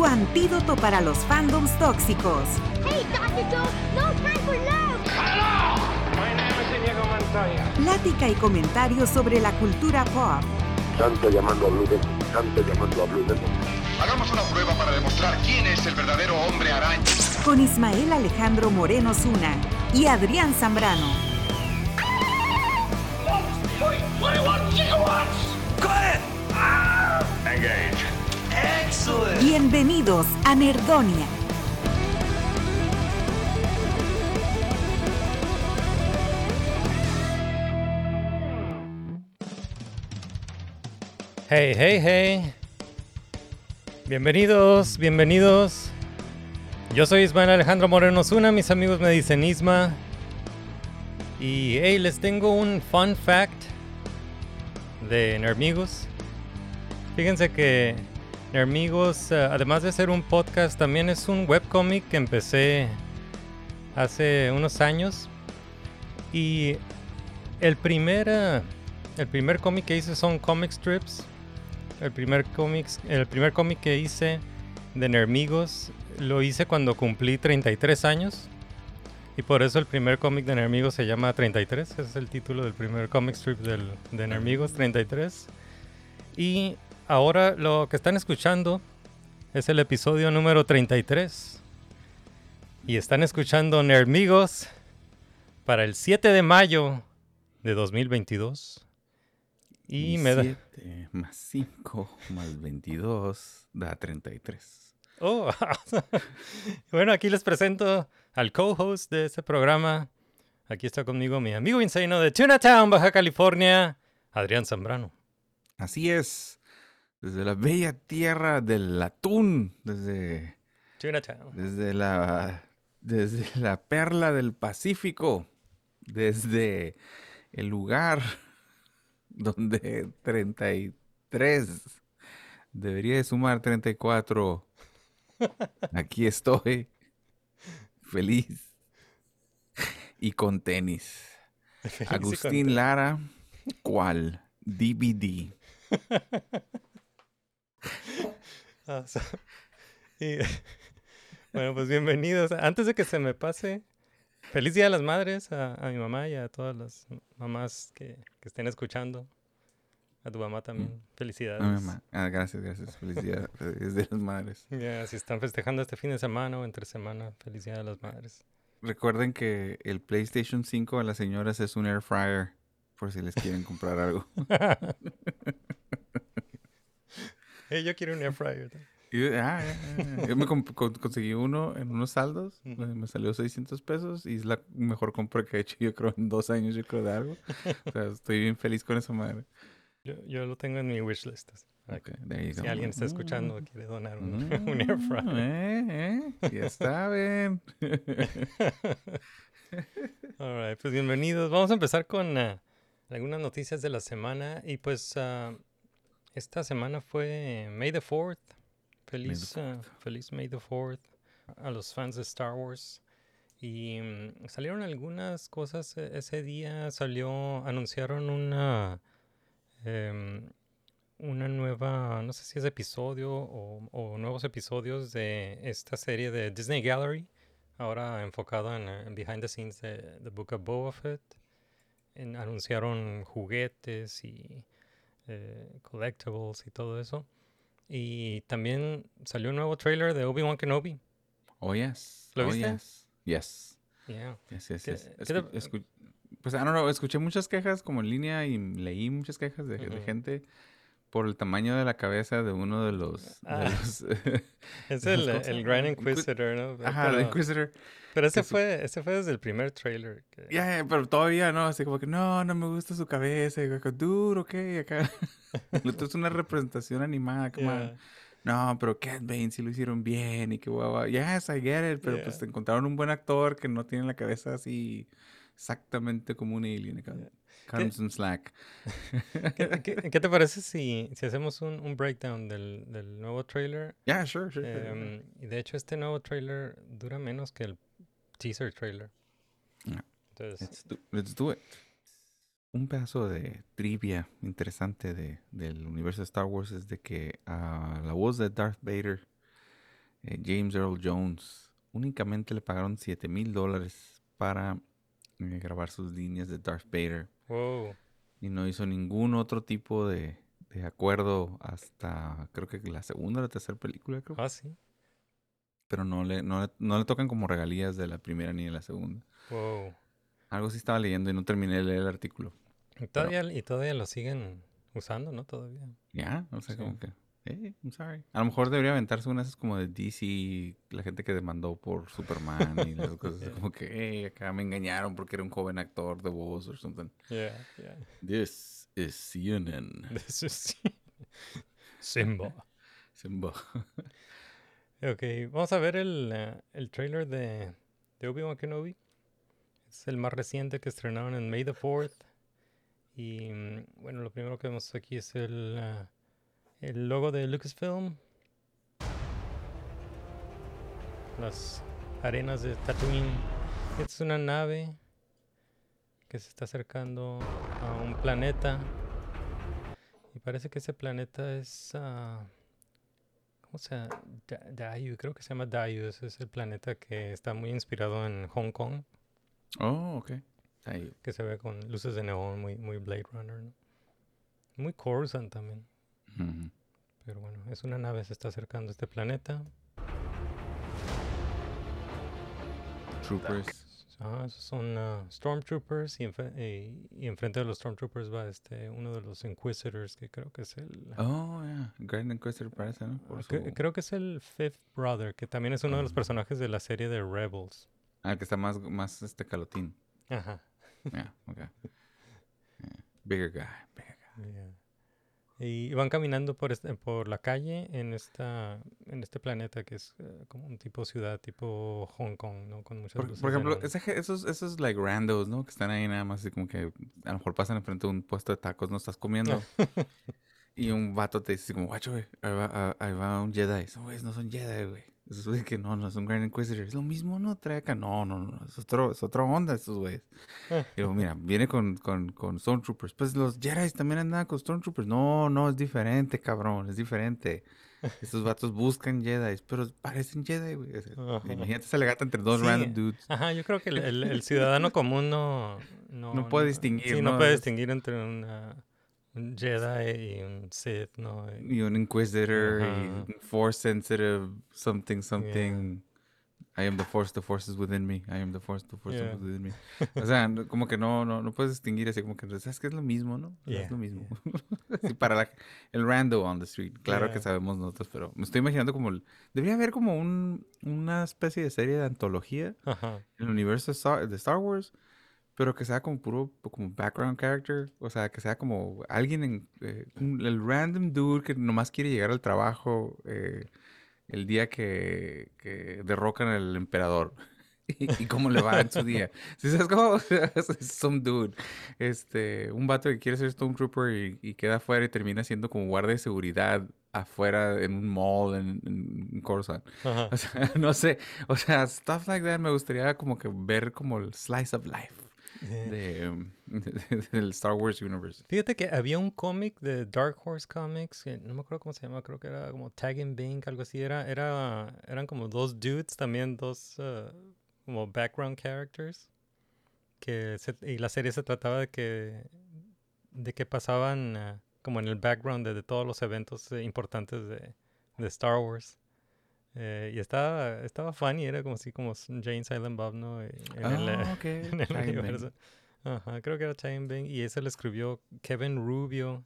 tu antídoto para los fandoms tóxicos. Hey, Dr. Joe, no time for love. My name is Inigo Montoya. Plática y comentarios sobre la cultura pop. Santo llamando a Blue Demon, Santo llamando a Blue Demon. Hagamos una prueba para demostrar quién es el verdadero hombre araña. Con Ismael Alejandro Moreno Zuna y Adrián Zambrano. Engage. Bienvenidos a Nerdonia. Hey, hey, hey. Bienvenidos, bienvenidos. Yo soy Ismael Alejandro Moreno Zuna, mis amigos me dicen Isma. Y hey, les tengo un fun fact de Nermigos. Fíjense que Nermigos, eh, además de ser un podcast, también es un webcomic que empecé hace unos años. Y el primer, eh, el primer cómic que hice son comic strips. El primer cómic, el primer cómic que hice de Nermigos lo hice cuando cumplí 33 años. Y por eso el primer cómic de Nermigos se llama 33. Ese es el título del primer comic strip del, de Nermigos, 33. Y ahora lo que están escuchando es el episodio número 33. Y están escuchando Nermigos para el 7 de mayo de 2022. Y me da... 7 más 5 más 22 da 33. Oh, bueno, aquí les presento al co-host de este programa. Aquí está conmigo mi amigo insano de Tunatown, Baja California, Adrián Zambrano. Así es. Desde la bella tierra del atún, desde, desde, la, desde la perla del Pacífico, desde el lugar donde 33 debería de sumar 34. Aquí estoy, feliz y con tenis. Agustín Lara, ¿cuál? DVD. Ah, so- y- bueno, pues bienvenidos. Antes de que se me pase, feliz Día de las Madres a, a mi mamá y a todas las mamás que, que estén escuchando. A tu mamá también. Felicidades. Ah, mi mamá. Ah, gracias, gracias. Felicidades de las madres. Ya, si están festejando este fin de semana o entre semana, feliz Día de las Madres. Recuerden que el PlayStation 5 a las señoras es un air fryer, por si les quieren comprar algo. Yo quiero un air fryer. Y yo, ah, ah, ah. Yo me conseguí uno en unos saldos, me salió 600 pesos y es la mejor compra que he hecho yo creo en dos años, yo creo de algo. O sea, estoy bien feliz con esa madre. Yo, yo lo tengo en mi wishlist. Ok, there you Si go. alguien está escuchando y Mm, quiere donar un, mm, un air fryer. eh, eh, Ya saben. Alright, pues bienvenidos. Vamos a empezar con ah, algunas noticias de la semana. Y pues ah, esta semana fue May the 4th. Feliz, ah, feliz May the 4th a los fans de Star Wars. Y mm, salieron algunas cosas e- ese día. Salió, anunciaron una, em, una nueva, no sé si es episodio o, o nuevos episodios de esta serie de Disney Gallery ahora enfocado en, eh, en behind the scenes de The Book of Boba Fett. En- anunciaron juguetes y eh, collectibles y todo eso. Y también salió un nuevo trailer de Obi-Wan Kenobi. Oh, yes. ¿Lo oh, viste? yes. Yes. Yeah. Yes, yes, ¿Qué- yes. Escu- escu- pues, I don't know, escuché muchas quejas como en línea y leí muchas quejas de, gente por el tamaño de la cabeza de uno de los... de Ah. los- Es de el, los- eh, ¿cómo se el? Grand Inquis- Inquisitor, ¿no? Ajá, el pero, Inquisitor. pero ese fue, ese fue desde el primer trailer. que- Ya, ya, pero todavía no, así como que no, no me gusta su cabeza, y acá, duro, ok, acá. Esto es una representación animada. Yeah. no, pero Cat Bane sí lo hicieron bien y que guau, guau. Yes, I get it, pero Yeah. pues te encontraron un buen actor que no tiene la cabeza así exactamente como un alien. acá. Some slack. ¿Qué, qué- qué te parece si, si hacemos un, un breakdown del, del nuevo trailer? Yeah, sure, sure. sure, sure. Y de hecho este nuevo trailer dura menos que el teaser trailer. Yeah. Entonces, Let's do, let's do it. Un pedazo de trivia interesante de, del universo de Star Wars es de que a la voz de Darth Vader, eh, James Earl Jones, únicamente le pagaron 7 mil dólares para grabar sus líneas de Darth Vader wow. y no hizo ningún otro tipo de, de acuerdo hasta creo que la segunda o la tercera película, creo. Ah, sí. Pero no le, no, le, no le tocan como regalías de la primera ni de la segunda. Wow. Algo sí estaba leyendo y no terminé de leer el artículo. Y todavía, y todavía lo siguen usando, ¿no? Todavía. Ya, o sea, Sí. como que, hey, I'm sorry. A lo mejor debería aventarse una de esas como de DC, la gente que demandó por Superman y las cosas Yeah. como que, hey, acá me engañaron porque era un joven actor de voz o something. Yeah, yeah. This is CNN. This is Simba. Simba. Ok, vamos a ver el, eh, el trailer de, de Obi-Wan Kenobi. Es el más reciente que estrenaron en May the 4th. Y mm, bueno, lo primero que vemos aquí es el, eh, el logo de Lucasfilm. Las arenas de Tatooine. Es una nave que se está acercando a un planeta. Y parece que ese planeta es... ah, ¿Cómo se llama? Da- Dayu, creo que se llama Dayu. Ese es el planeta que está muy inspirado en Hong Kong, Oh, ok. Ahí. que se ve con luces de neón, muy, muy Blade Runner, ¿no? Muy Coruscant también. Pero bueno, es una nave, se está acercando a este planeta. Troopers. Ah, esos son ah, Stormtroopers y, enfe- y, y enfrente de los Stormtroopers va este uno de los Inquisitors, que creo que es el... Oh, yeah. Grand Inquisitor parece, ¿no? Por ah, su- creo que es el Fifth Brother, que también es uno de los personajes de la serie de Rebels. Ah, que está más, más este calotín. Ajá. Yeah, ok. Yeah. Bigger guy, bigger guy. Yeah. Y van caminando por, este- por la calle en esta en este planeta que es eh, como un tipo ciudad, tipo Hong Kong, ¿no? Con muchas Por, luces por ejemplo, ese esos, esos like randos, ¿no? Que están ahí nada más así como que a lo mejor pasan enfrente de un puesto de tacos, no estás comiendo. y un vato te dice así como, guacho, güey, ahí va, ah, ahí va un Jedi. Esos güeyes no son Jedi, güey. Esos güeyes que no, no son Grand Inquisitor. Es lo mismo, ¿no? Trae acá. No, no, no. Es, otro, es otra onda estos güeyes. Y luego, mira, viene con, con, con Stormtroopers. Pues los Jedi también andan con Stormtroopers. No, no, es diferente, cabrón. Es diferente. Estos vatos buscan Jedi, pero parecen Jedi, güey. O sea. Imagínate esa legata entre dos Sí, random dudes. Ajá, yo creo que el, el- el ciudadano común no no, No puede distinguir, Sí, no, ¿no? puede Es- distinguir entre una, un Jedi y un Sith, ¿no? Y- un Inquisitor, y un Force Sensitive, something, something. I am the Force, the Force is within me. I am the Force, the Force Yeah. is within me. O sea, como que no, no, no puedes distinguir así, como que, ¿sabes que es lo mismo, no? Yeah, Es lo mismo. Sí, para la- el rando on the street. Claro que sabemos nosotros, pero me estoy imaginando como... el- debería haber como un, una especie de serie de antología en el universo de Star, de Star Wars, pero que sea como puro, como background character, o sea, que sea como alguien en, eh, un- el random dude que nomás quiere llegar al trabajo eh, el día que, que derrocan al emperador. Y, y cómo le va en su día. ¿Sí sabes cómo? Some dude. Este, un vato que quiere ser Stormtrooper y, y queda afuera y termina siendo como guardia de seguridad afuera en un mall en, en. Ajá. O sea, no sé. O sea, stuff like that me gustaría como que ver como el slice of life de, de- del Star Wars universe. Fíjate que había un cómic de Dark Horse Comics, que no me acuerdo cómo se llama, creo que era como Tag and Bink, algo así. Era, era, eran como dos dudes, también dos uh, como background characters. Que se- y la serie se trataba de que, de que pasaban uh, como en el background de, de todos los eventos eh, importantes de, de Star Wars. Eh, y estaba, estaba funny, era como así como Jane Silent Bob, ¿no? Y En el, eh, Ah, ok. en el universo. Ajá, creo que era Time Bang. Y ese lo escribió Kevin Rubio,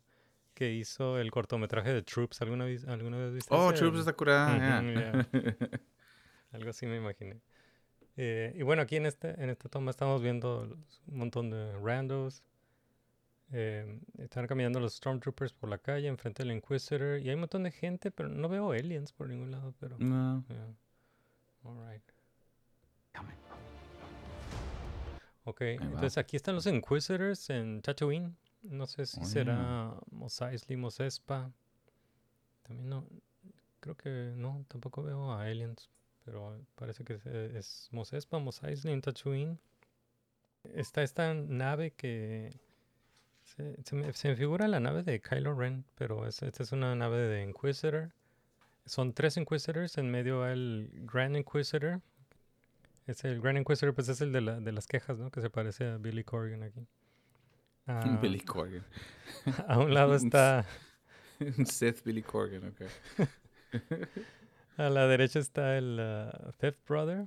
que hizo el cortometraje de Troops. ¿Alguna vez, alguna vez viste Oh? Troops está curada. Ujú, yeah. Algo así me imaginé. Eh, y bueno, aquí en, este, en esta toma estamos viendo un montón de randos. Eh, están caminando los Stormtroopers por la calle enfrente del Inquisitor y hay un montón de gente, pero no veo aliens por ningún lado, pero... No. yeah. All right. Ok, entonces aquí están los Inquisitors en Tatooine. No sé si Oh, será Mos Eisley, Mos Espa. También no, creo que no, tampoco veo a aliens, pero parece que es, es Mos Espa, Mos Eisley en Tatooine. Está esta nave que se, se me, se me figura la nave de Kylo Ren, pero es- esta es una nave de Inquisitor. Son tres Inquisitors, en medio va el Grand Inquisitor. Es el Grand Inquisitor, pues es el de, la- de las quejas, ¿no? Que se parece a Billy Corgan aquí. Ah, Billy Corgan. a un lado está, Seth Billy Corgan, ok. a la derecha está el ah, Fifth Brother,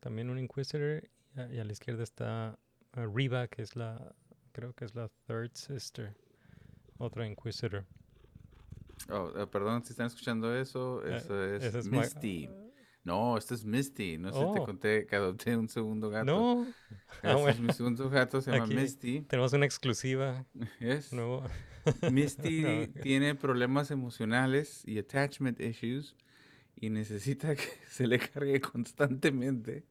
también un Inquisitor, y a, y a la izquierda está ah, Reba, que es la, creo que es la Third Sister, otra Inquisitor. Oh, eh, perdón si están escuchando eso. Eh, Eso es, Misty. No, este es Misty. No sé si te Oh. conté que adopté un segundo gato. No, Ah, es mi segundo gato, se llama Aquí Misty. tenemos una exclusiva. Yes. Nuevo. Misty No, tiene problemas emocionales y attachment issues y necesita que se le cargue constantemente.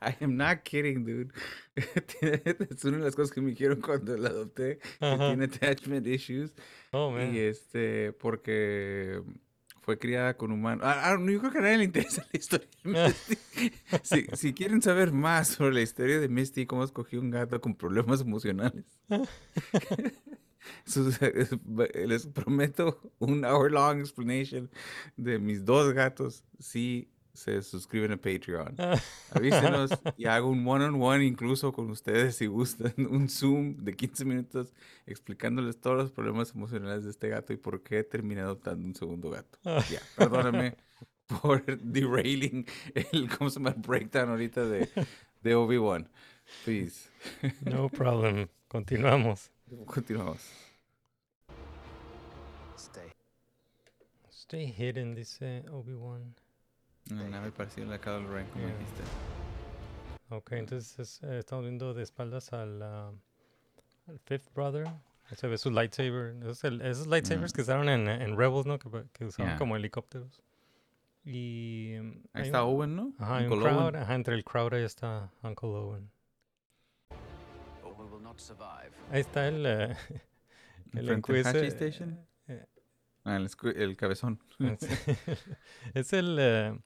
I am not kidding, dude. Es una de las cosas que me dijeron cuando la adopté, que Ajá. tiene attachment issues. Oh, man. Y este, porque fue criada con humanos. Ah, ah, no, yo creo que a nadie le interesa la historia de Misty. si, si quieren saber más sobre la historia de Misty, cómo escogí un gato con problemas emocionales, sus- les prometo un hour long explanation de mis dos gatos si se suscriben a Patreon. Avísenos y hago un one-on-one incluso con ustedes si gustan, un Zoom de 15 minutos explicándoles todos los problemas emocionales de este gato y por qué terminé adoptando un segundo gato. Ya, perdóname por derailing el, ¿cómo se llama? El breakdown ahorita de, de Obi-Wan. Please. No problem. Continuamos. Continuamos. Stay hidden, dice Obi-Wan. Una nave parecida a la Kylo Ren, como Yeah. dijiste. Ok, entonces es- eh, estamos viendo de espaldas al, ah, al Fifth Brother. Ahí Se ve su lightsaber. Esos, el- esos lightsabers que usaron en, en Rebels, ¿no? Que, que usaban Yeah. como helicópteros. Y... mm, Ahí está un- Owen, ¿no? Ajá, hay un Uncle Owen. crowd. Ajá, entre el crowd ahí está Uncle Owen. Ahí está el... eh, el Enfrente del Hachi Inquisi- Station. eh, Ah, el, el cabezón. es el, eh,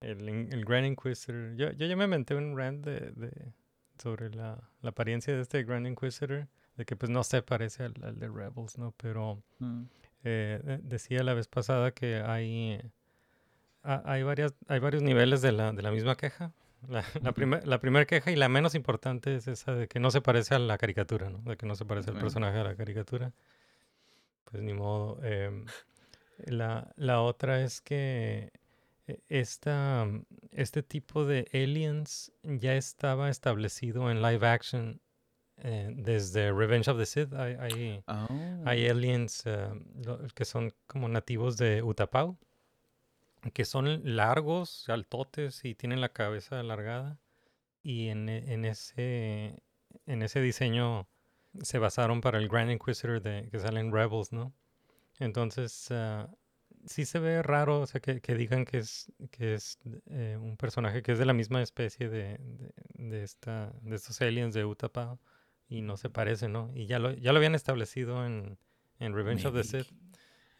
el, el Grand Inquisitor. Yo, yo ya me inventé un rant de, de- sobre la, la apariencia de este Grand Inquisitor, de que pues no se parece al, al de Rebels, ¿no? Pero Mm. eh, de- decía la vez pasada que hay, eh, ha- hay, varias, hay varios niveles de la, de la misma queja. La, la, primer- la primera queja y la menos importante es esa de que no se parece a la caricatura, ¿no? De que no se parece al personaje de la caricatura. Pues ni modo. em, la, la otra es que eh, esta, mm, este tipo de aliens ya estaba establecido en live action eh, desde Revenge of the Sith. Hay, hay, Oh. hay aliens eh, que son como nativos de Utapau, que son largos, altotes y tienen la cabeza alargada. Y en, e- en ese, en ese diseño se basaron para el Grand Inquisitor de, que sale en Rebels, ¿no? Entonces, ah, sí se ve raro, o sea, que, que digan que es, que es eh, un personaje que es de la misma especie de, de, de esta, de estos aliens de Utapau y no se parece, ¿no? Y ya lo, ya lo habían establecido en, en Revenge of the Sith,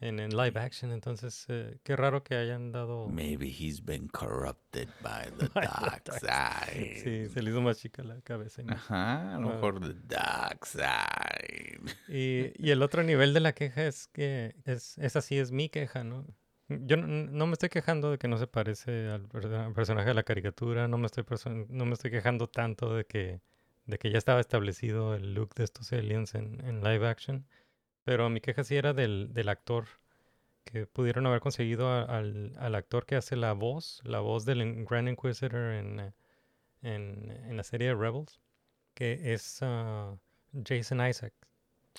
en, en live action, entonces eh, qué raro que hayan dado... Maybe he's been corrupted by the By dark side. Sí, se le hizo más chica la cabeza. no- Ajá, a lo Ah. mejor the dark side. Y, y el otro nivel de la queja es que es, esa sí es mi queja, ¿no? Yo no, no me estoy quejando de que no se parece al al personaje de la caricatura, no me estoy, no me estoy quejando tanto de que, de que ya estaba establecido el look de estos aliens en, en live action, pero mi queja sí era del, del actor, que pudieron haber conseguido a- al, al actor que hace la voz, la voz del Grand Inquisitor en, eh, en, en la serie de Rebels, que es ah, Jason Isaac.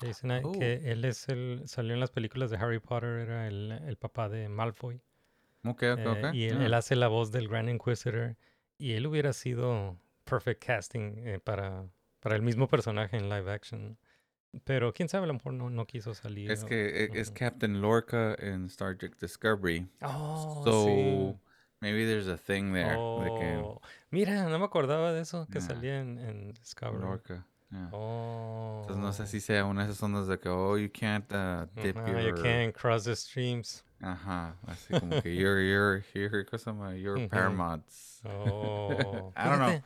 Jason, Oh. que él es el, salió en las películas de Harry Potter, era el, el papá de Malfoy. Ok, ok, eh, y él, Ah. él hace la voz del Grand Inquisitor. Y él hubiera sido perfect casting eh, para, para el mismo personaje en live action. Pero quién sabe, a lo mejor no, no quiso salir. Es o- que e- es ujú. Captain Lorca en Star Trek Discovery. Oh, so sí. maybe there's a thing there. De que Oh, Mira, no me acordaba de eso que Yeah. salía en, en Discovery. Lorca. yeah. Oh. Entonces no sé si sea una de esas ondas de que, oh, you can't uh, dip Ajá, your... you can't cross the streams. Ajá, así como que you're, you're, you're, ¿cómo se llama? You're Ujú. Paramounts. Oh. I don't know.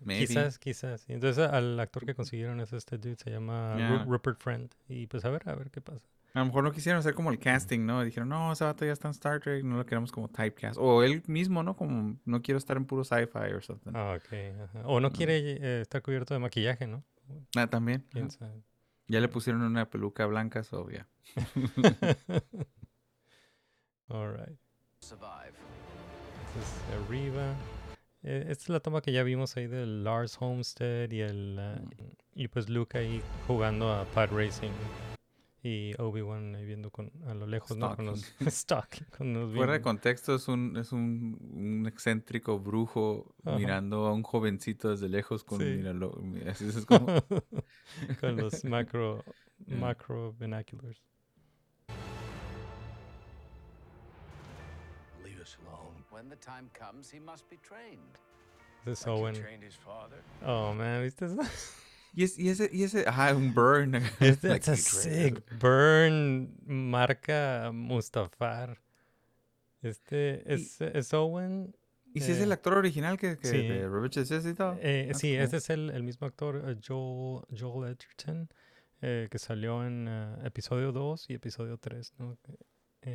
Maybe. Quizás, quizás. Entonces al actor que consiguieron es este dude, se llama Ru- Yeah. Rupert Friend. Y pues a ver, a ver qué pasa. A lo mejor no quisieron hacer como el casting, ¿no? Dijeron, no, ese vato ya está en Star Trek, no lo queremos como typecast. O él mismo, ¿no? Como, no quiero estar en puro sci-fi o something. Ah, ok. ajá. O no quiere eh, estar cubierto de maquillaje, ¿no? Ah, también. ¿Quién sabe? Ya le pusieron una peluca blanca, so ya. All right. Entonces, arriba. Eh, esta es la toma que ya vimos ahí del Lars Homestead y el ah, y pues Luke ahí jugando a Pod Racing y Obi-Wan ahí viendo con, a lo lejos, ¿no? Con los stalking, con los Fuera de contexto, es un, es un, un excéntrico brujo Ajá. mirando a un jovencito desde lejos con Sí. míralo, mira, es como con los macro Yeah. macro binoculars. When the time comes, he must be trained. This is Like Owen. trained his father. Oh man, ¿viste eso? y, es, y ese, y ese, ajá, un burn. It's, like it's a sick burn marca Mustafar. Este es, es Owen. ¿Y si es eh, el actor original que, que sí. de Robert Necesito? eh, Ah, sí, cool. este es el, el mismo actor, eh, Joel, Joel Edgerton, eh, que salió en eh, episodio 2 y episodio 3. ¿no?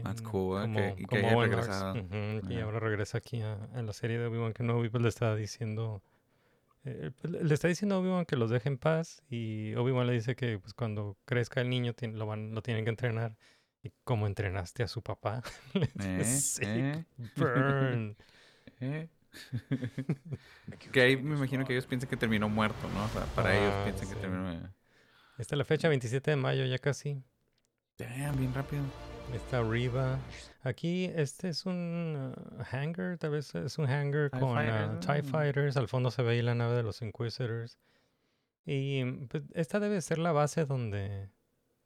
That's cool, como- que- y que haya regresado. Ujú, y Ajá. ahora regresa aquí a, a la serie de Obi-Wan Kenobi, pues le está diciendo... eh, pues, le está diciendo a Obi-Wan que los deje en paz y Obi-Wan le dice que pues, cuando crezca el niño tien- lo, van, lo tienen que entrenar. ¿Y cómo entrenaste a su papá? Eh, "Sick eh, burn. eh. que ahí me imagino que ellos piensan que terminó muerto, ¿no? O sea, para ellos Ah, piensan que sí. terminó... eh, Esta es la fecha, 27 de mayo, ya casi. Damn, bien rápido. Está arriba. Aquí, este es un uh, hangar, tal vez es un hangar TIE con uh, TIE ¿no? Fighters. Al fondo se ve ahí la nave de los Inquisitors. Y mm, pues, esta debe ser la base donde,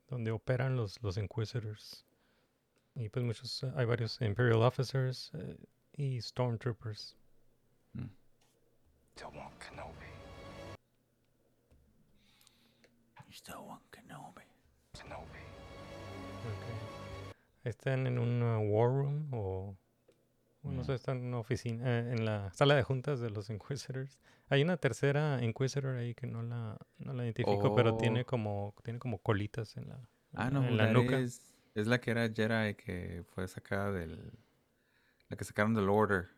donde operan los, los Inquisitors. Y pues muchos, eh, hay varios Imperial Officers y Stormtroopers. To one Kenobi. Kenobi. Ok. Están en un uh, War Room o... no Mm. sé, están en una oficina, eh, en la sala de juntas de los Inquisitors. Hay una tercera Inquisitor ahí que no la, no la identifico, pero tiene Oh. como, tiene como colitas en la, Ah, no, en la nuca. Es, es la que era Jedi que fue sacada del... La que sacaron del Order.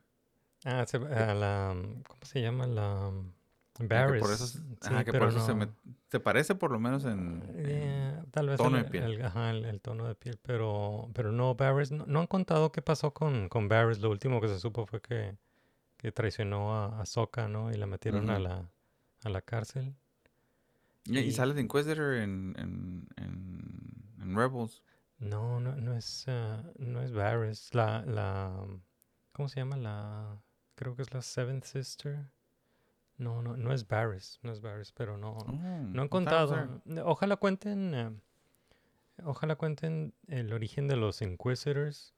Ah, se- ah, la, ¿cómo se llama? La Barris. por eso, se- Sí, ajá, que por eso se, no- met- se parece por lo menos en... en- Eh, tal vez tono el, de piel. el- ajá, el- el tono de piel, pero, pero no, Barris, no, no han contado qué pasó con, con Barris. Lo último que se supo fue que, que traicionó a, a Sokka, ¿no? Y la metieron a, Ujú. la, a la cárcel. y, y y- sale de Inquisitor en, en, en, en Rebels. No, no, no es, ah, no es Varys. La, la, ¿cómo se llama? La, creo que es la Seventh Sister. No, no, no es Varys, no es Varys, pero no, Oh, no was contado. Ojalá cuenten, eh, ojalá cuenten el origen de los Inquisitors,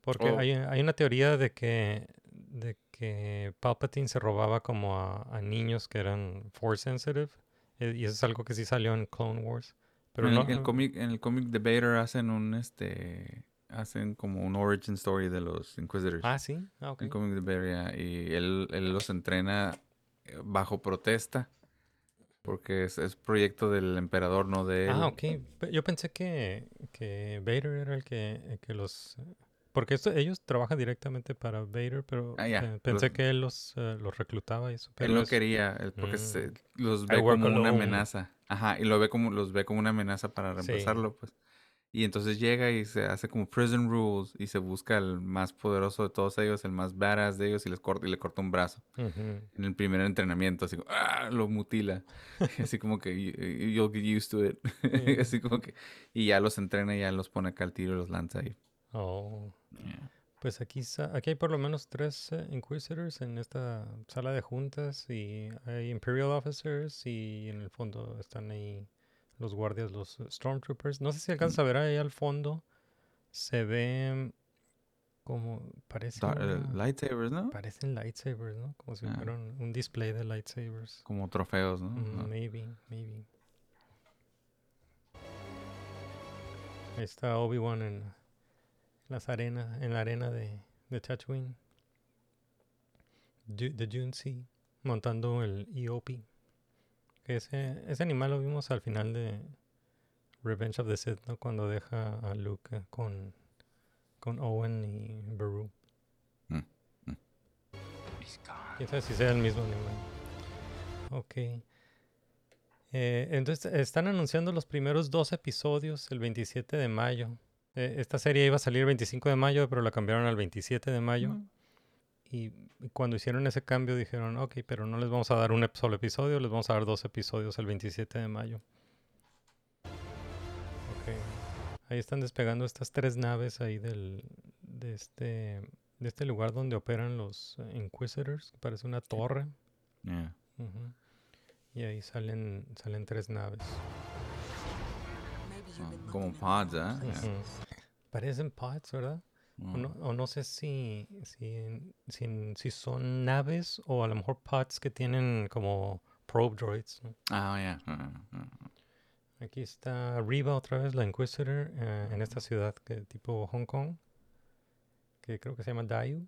porque Oh. hay, hay una teoría de que, de que Palpatine se robaba como a, a niños que eran Force sensitive, eh, y eso es algo que sí salió en Clone Wars. Pero en, no, el, el cómic, en el cómic Debater hacen un, este... Hacen como un origin story de los Inquisitors. Ah, sí, ah, ok. El cómic Debater, Y él, él los entrena bajo protesta. Porque es, es proyecto del emperador, no de él. Ah, ok. Yo pensé que, que Vader era el que, el que los... Porque esto, ellos trabajan directamente para Vader, pero Ah, eh, pensé los- que él los, eh, los reclutaba y eso. Él no quería, él- porque Mm. se- los ve como una amenaza. Ajá, y lo ve como, los ve como una amenaza para Sí. reemplazarlo, pues. Y entonces llega y se hace como prison rules y se busca el más poderoso de todos ellos, el más badass de ellos y les corta y le corta un brazo. En el primer entrenamiento, así como, ¡ah! lo mutila. así como que "You- you'll get used to it. así como que y ya los entrena y ya los pone acá al tiro y los lanza ahí. Oh. Yeah. Pues aquí, aquí hay por lo menos tres eh, Inquisitors en esta sala de juntas y hay Imperial Officers y en el fondo están ahí los guardias, los eh, Stormtroopers. No sé si alcanzas a ver ahí al fondo. Se ve como parece eh, lightsabers, ¿no? parecen lightsabers, ¿no? Como si Ah. fueran un display de lightsabers. Como trofeos, ¿no? Mm, No. Maybe, maybe. Ahí está Obi-Wan en las arenas, en la arena de, de Tatooine. De Dune Sea, montando el EOP. Que ese, ese animal lo vimos al final de Revenge of the Sith, ¿no? Cuando deja a Luke con, con Owen y Beru. Mm, mm. Quién sabe si sea el mismo animal. Ok. Eh, entonces están anunciando los primeros dos episodios el 27 de mayo. Eh, esta serie iba a salir el 25 de mayo, pero la cambiaron al 27 de mayo. Mm. Y, cuando hicieron ese cambio dijeron, ok, pero no les vamos a dar un solo episodio, les vamos a dar dos episodios el 27 de mayo. Ok. Ahí están despegando estas tres naves ahí del, de, este, de este lugar donde operan los Inquisitors, que parece una torre. Yeah. Y ahí salen, salen tres naves. Como pods, ¿eh? Parecen pods, ¿verdad? O no, o no sé si, si, si, si son naves o a lo mejor pods que tienen como probe droids. ¿no? Ah, yeah. Ah, ah, ah. Aquí está Riva otra vez, la Inquisitor, eh, en esta ciudad que tipo Hong Kong, que creo que se llama Dayu.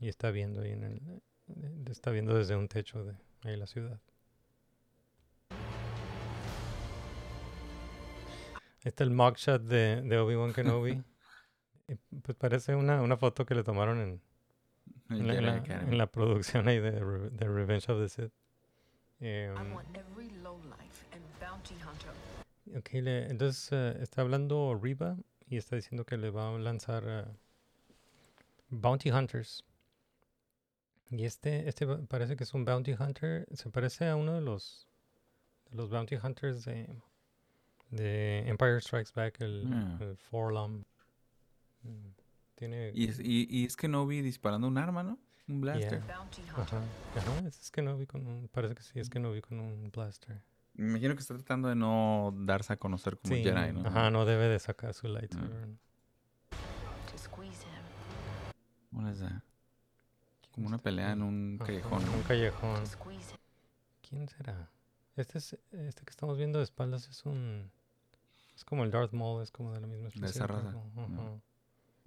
Y está viendo ahí en el, eh, está viendo desde un techo de ahí la ciudad. Ahí está el mugshot de, de Obi-Wan Kenobi. Y, pues parece una, una foto que le tomaron en, en, la, en la- en la producción ahí de, de Revenge of the Sith. I want every lowlife and bounty hunter Ok, le- entonces eh, está hablando Riva y está diciendo que le va a lanzar eh, Bounty Hunters. Y este, este parece que es un Bounty Hunter. Se parece a uno de los, de los Bounty Hunters de, de Empire Strikes Back, el, Ah. el Forlom. Mm, Tiene. Y es, y, y es que no vi disparando un arma, ¿no? Un blaster. Yeah. Ajá, ajá, es que no vi con un. Parece que sí, es que no vi con un blaster. Me imagino que está tratando de no darse a conocer como Sí, Jedi, ¿no? Ajá, no debe de sacar su lightsaber. is that? Como una pelea en un Ajá, callejón, un callejón. ¿Quién será? Este es este que estamos viendo de espaldas es un es como el Darth Maul, es como de la misma especie. esa raza, no.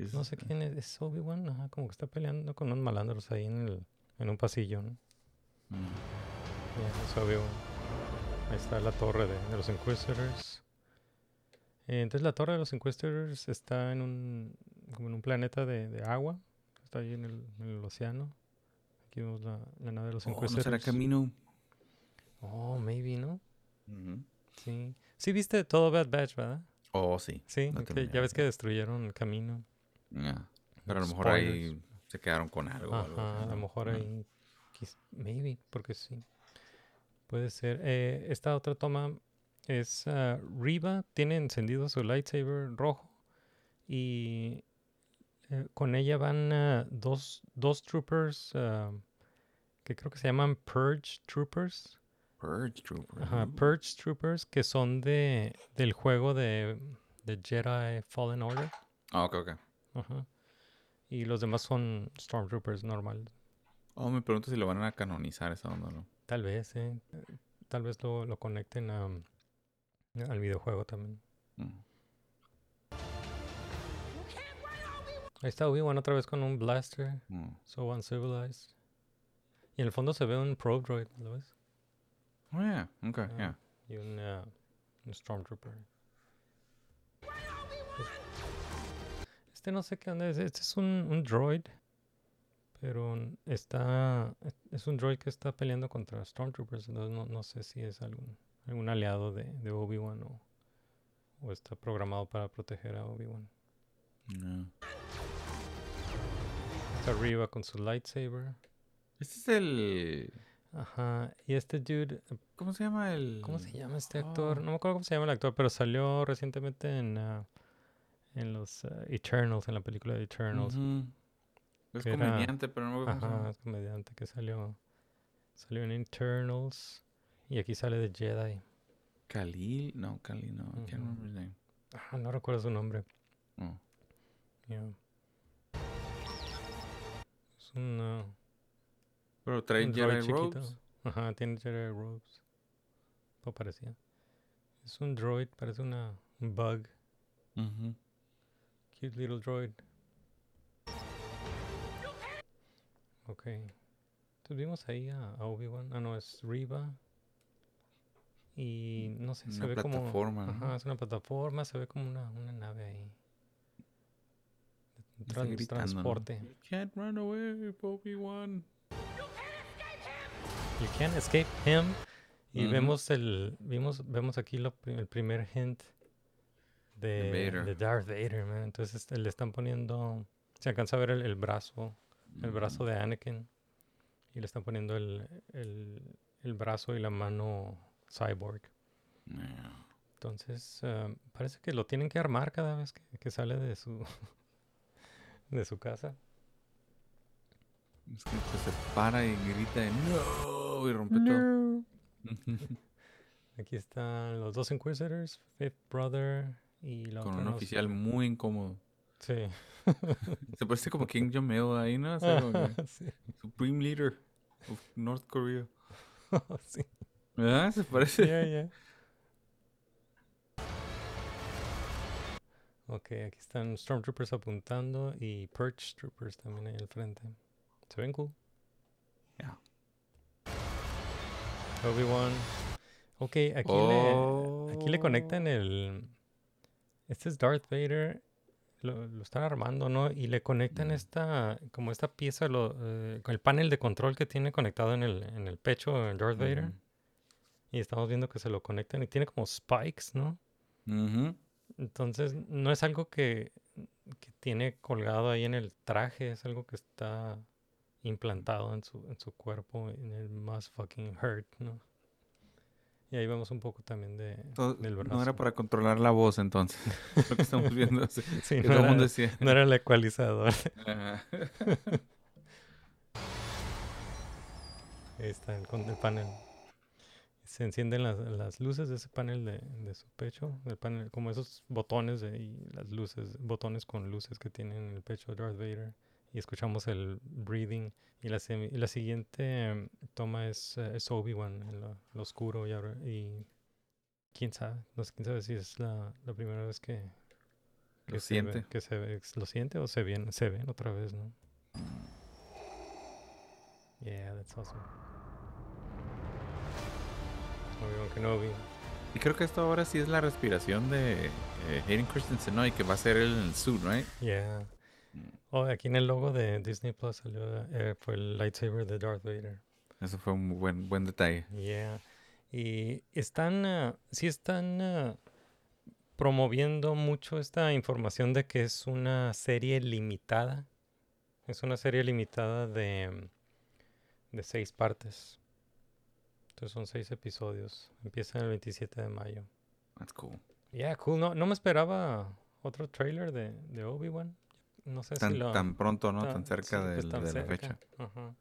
Es- No sé quién es, es Obi-Wan, ajá, como que está peleando con unos malandros ahí en el en un pasillo, ¿no? Mm. Ya, es Obi-Wan. Ahí está la torre de, de los Inquisitors. Eh, entonces la torre de los Inquisitors está en un como en un planeta de, de agua, está ahí en el, en el océano. Aquí vemos la, la nave de los Oh, ¿No Inquisitors. será camino? Oh, maybe, ¿no? Sí. Sí viste todo Bad Batch, ¿verdad? Oh, sí. Sí, ya ves que destruyeron el camino. Pero a lo mejor Spoilers. ahí se quedaron con algo. a lo mejor ahí, maybe, porque sí. Puede ser. Eh, esta otra toma es ah, Riva, tiene encendido su lightsaber rojo y eh, con ella van ah, dos, dos troopers ah, que creo que se llaman Purge Troopers. Purge Trooper. Ajá. Purge Troopers que son de del juego de, de Jedi Fallen Order. Ah, ok, ok. Ajá. Y los demás son Stormtroopers normal. Oh, me pregunto si lo van a canonizar esa onda, ¿no? Tal vez, eh. Tal vez lo, lo conecten a, al videojuego también. Mm. Ahí está Obi-Wan otra vez con un blaster. Mm. So uncivilized. Y en el fondo se ve un probe droid, ¿lo ves? Oh, yeah. Ok, Ah. yeah. Y un, uh, un Stormtrooper. Este no sé qué onda es. Este es un, un droid. Pero está. Es un droid que está peleando contra Stormtroopers. Entonces no, no sé si es algún, algún aliado de, de Obi-Wan o, o está programado para proteger a Obi-Wan. No. Está arriba con su lightsaber. Este es el... Ajá. Y este dude. ¿Cómo se llama el...? ¿Cómo se llama este actor? Oh. No me acuerdo cómo se llama el actor, pero salió recientemente en, ah, en los uh, Eternals, en la película de Eternals. Es era- comediante, pero no me Ajá, es comediante que salió, salió en Eternals y aquí sale de Jedi. Khalil, no, Khalil, no, I can't remember his name. Ah, no recuerdo su nombre. Oh. Yeah. Es un, uh, Pero trae un Jedi robes. Ajá, tiene Jedi robes. O parecía. Es un droid, parece una un bug. Ujú. Cute little droid. Ok. Entonces vimos ahí a, a Obi-Wan. Ah, no, es Riva. Y no sé, se Una ve como. plataforma, ¿no? Ajá, es una plataforma, se ve como una, una nave ahí. Trans- gritando, ¿no? transporte. You can't run away, Obi-Wan. You can't escape him. Y Ujú. vemos el. Vimos, vemos aquí lo el primer hint de, Vader. de Darth Vader, man. Entonces este, le están poniendo. Se alcanza a ver el, el brazo. El brazo de Anakin. Y le están poniendo el, el, el brazo y la mano cyborg. Yeah. Entonces, ah, parece que lo tienen que armar cada vez que, que sale de su de su casa. Es que pues, se para y grita de no y rompe todo. Aquí están los dos Inquisitors, Fifth Brother y la Con un no sé. oficial muy incómodo. Sí. Se parece como King Jong-il ahí, ¿no? O sea, como que sí. Supreme Leader of North Korea. sí. ¿Verdad? Se parece. Yeah, yeah. Ok, aquí están Stormtroopers apuntando y Perch Troopers también ahí al frente. Se ven cool. Ya. Obi-Wan. Ok, aquí, le, aquí le conectan el... Este es Darth Vader. Lo, lo están armando, ¿no? Y le conectan Mm. esta... Como esta pieza, lo, eh, el panel de control que tiene conectado en el, en el pecho de Darth Vader. Y estamos viendo que se lo conectan y tiene como spikes, ¿no? Entonces, no es algo que, que tiene colgado ahí en el traje, es algo que está implantado en su, en su cuerpo, en el más fucking hurt, ¿no? Y ahí vemos un poco también de, Todo- del brazo. no era para controlar la voz entonces. Lo que estamos viendo. sí, Sí, que no todo el mundo era- decía. No era el ecualizador. Ajá. Ahí está el, con el panel. Se encienden las, las luces de ese panel de, de su pecho, del panel, como esos botones de, y las luces, botones con luces que tiene en el pecho de Darth Vader. Y escuchamos el breathing. Y la, y la siguiente em, toma es, eh, es Obi-Wan en lo, lo oscuro. Y, ahora- y quién sabe, no sé, quién sabe si es la, la primera vez que, que Lo se ve- siente. que se ve- lo siente o se ven, se ven otra vez, ¿no? Yeah, that's awesome. Obi-Wan Kenobi. Y creo que esto ahora sí es la respiración de eh, Hayden Christensen, ¿no? Y que va a ser él en el suit, ¿right? Yeah. Oh, aquí en el logo de Disney Plus salió, eh, fue el lightsaber de Darth Vader. Eso fue un buen, buen detalle. Yeah. Y están, ah, sí están ah, promoviendo mucho esta información de que es una serie limitada. Es una serie limitada de, de seis partes. Entonces son seis episodios. Empieza el 27 de mayo. That's cool. Yeah, cool. No, no me esperaba otro trailer de, de Obi-Wan. No sé Tan, si lo... tan pronto, ¿no? tan- Tan cerca sí, pues, del- tan de la fecha. Ajá.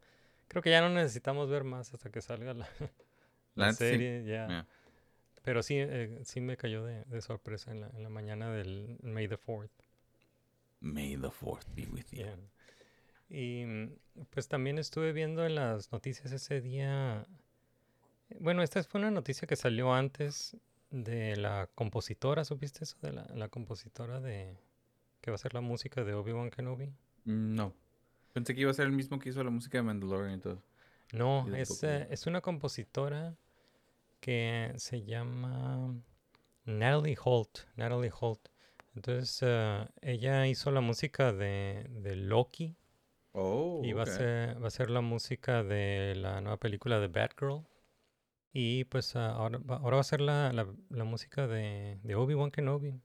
Creo que ya no necesitamos ver más hasta que salga la, La la neta, sí. serie. ya. Yeah. Pero sí, eh, sí me cayó de, de sorpresa en la, en la mañana del May the 4th. May the fourth be with you. Yeah. Y pues también estuve viendo en las noticias ese día. Bueno, esta fue una noticia que salió antes de la compositora, ¿supiste eso? De la, la compositora de que va a hacer la música de Obi-Wan Kenobi. Mm, No. Pensé que iba a ser el mismo que hizo la música de Mandalorian y todo. No, es, eh, es una compositora que se llama Natalie Holt. Natalie Holt. Entonces, eh, ella hizo la música de, de Loki Oh, y va, a ser, va a ser la música de la nueva película de Batgirl. Y pues ah, ahora, va, ahora va a ser la, la- la música de, de Obi-Wan Kenobi.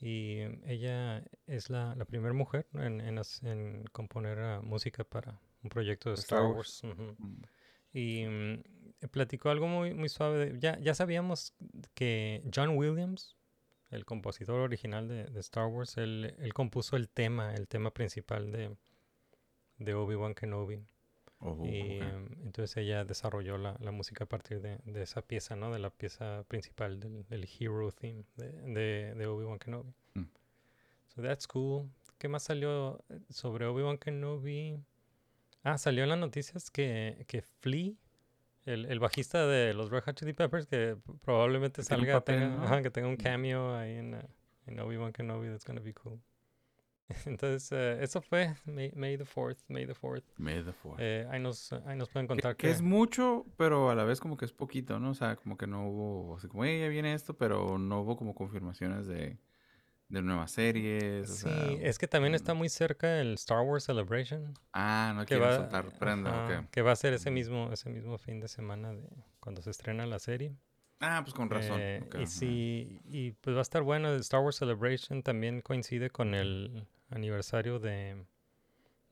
Y em, ella es la, la primera mujer en, en, componer ah, música para un proyecto de Star Star Wars. Mm. Y mm, platicó algo muy, muy suave. de- ya, ya sabíamos que John Williams el compositor original de, de Star Wars, él, él compuso el tema, el tema principal de, de Obi-Wan Kenobi. Oh, y ok. em, entonces ella desarrolló la, la música a partir de, de esa pieza, ¿no? De la pieza principal del, del Hero Theme de, de, de Obi-Wan Kenobi. Mm. So that's cool. ¿Qué más salió sobre Obi-Wan Kenobi? Ah, salió en las noticias que, que Flea, el, el bajista de los Red Hot Chili Peppers, que probablemente Que salga, papel, tenga, ¿no? ajá, que tenga un cameo ahí en, en Obi-Wan Kenobi, that's gonna be cool. Entonces, eh, eso fue May, May the 4th, May the 4th. May the fourth. Eh, ahí, nos, ahí nos pueden Que- contar que, es mucho, pero a la vez como que es poquito, ¿no? O sea, como que no hubo, así como, "Ey, ya viene esto, pero no hubo como confirmaciones de, de nuevas series. o Sí, sea, es que también está muy cerca el Star Wars Celebration. Ah, no Que va, soltar prenda, ajá, ok. que va a ser ese mismo, ese mismo fin de semana de cuando se estrena la serie. Ah, pues con razón. Eh, ok, y sí, y pues va a estar bueno. El Star Wars Celebration también coincide con el aniversario de,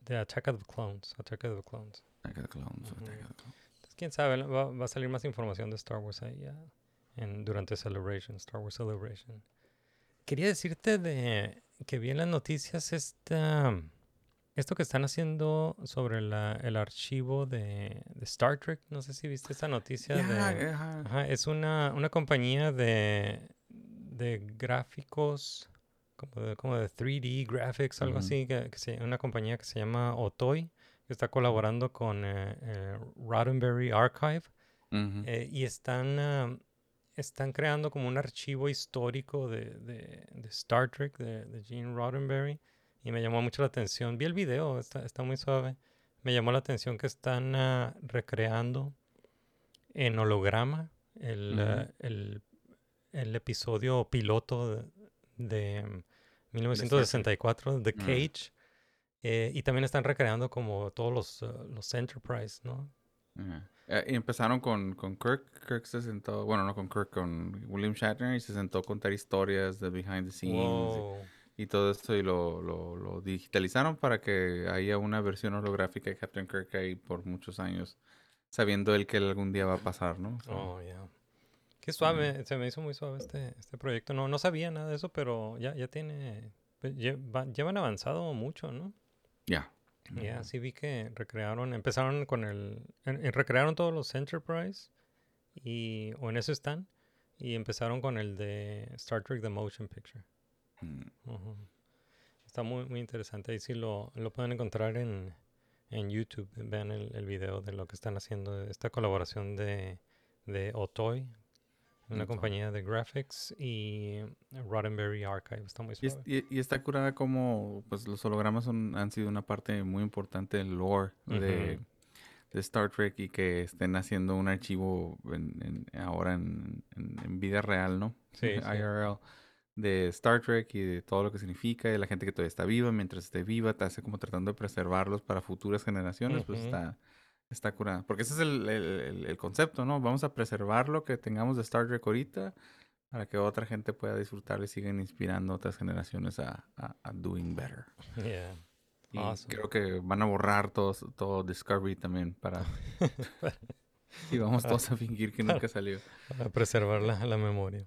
de Attack of the Clones. Attack of the Clones. Attack of the Clones, Ujú. Attack of the Clones. Entonces, quién sabe, va, va a salir más información de Star Wars ahí ah, en, durante Celebration, Star Wars Celebration. Quería decirte de que vi en las noticias esta, esto que están haciendo sobre la, el archivo de, de Star Trek. No sé si viste esta noticia Ya, de... Ajá, es una, una compañía de, de gráficos, como de, como de 3D graphics, algo así, que, que se, una compañía que se llama Otoy, que está colaborando con eh, eh, Roddenberry Archive, eh, y están, ah, están creando como un archivo histórico de, de- de Star Trek, de, de Gene Roddenberry, y me llamó mucho la atención. Vi el video, está, está muy suave. Me llamó la atención que están ah, recreando en holograma el, ah, el, el episodio piloto de, de, mm, 1964, The Mm. Cage. eh, y también están recreando como todos los, ah, los Enterprise, ¿no? Eh, y empezaron con, con Kirk. Kirk se sentó, bueno, no con Kirk, con William Shatner y se sentó a contar historias de behind the scenes y- Wow. y, todo esto y lo, lo, lo digitalizaron para que haya una versión holográfica de Captain Kirk ahí por muchos años, sabiendo él que él algún día va a pasar, ¿no? Oh, ya. Qué suave, se me hizo muy suave este, este proyecto. No, no sabía nada de eso, pero ya, ya tiene, pues, lle- va- llevan avanzado mucho, ¿no? Ya. Ya, sí vi que recrearon, empezaron con el, en- en- recrearon todos los Enterprise y, o en eso están, y empezaron con el de Star Trek The Motion Picture. Mm. Está muy, muy interesante. Ahí sí lo, lo pueden encontrar en, en YouTube. Vean el, el video de lo que están haciendo, esta colaboración de, de Otoy, una compañía de graphics, y Roddenberry Archive. Está muy suave. y- y está curada como pues los hologramas son, han sido una parte muy importante del lore de, Star Trek y que estén haciendo un archivo en- en- ahora en, vida real, ¿no? Sí, sí. IRL de Star Trek y de todo lo que significa y de la gente que todavía está viva mientras esté viva, te hace como tratando de preservarlos para futuras generaciones, pues está, está curada. Porque ese es el, el- concepto, ¿no? Vamos a preservar lo que tengamos de Star Trek ahorita para que otra gente pueda disfrutar y sigan inspirando a otras generaciones a, a- a doing better. Yeah. Y Awesome. creo que van a borrar todos, todo Discovery también para... y vamos todos a fingir que nunca salió. Para preservar la, la memoria.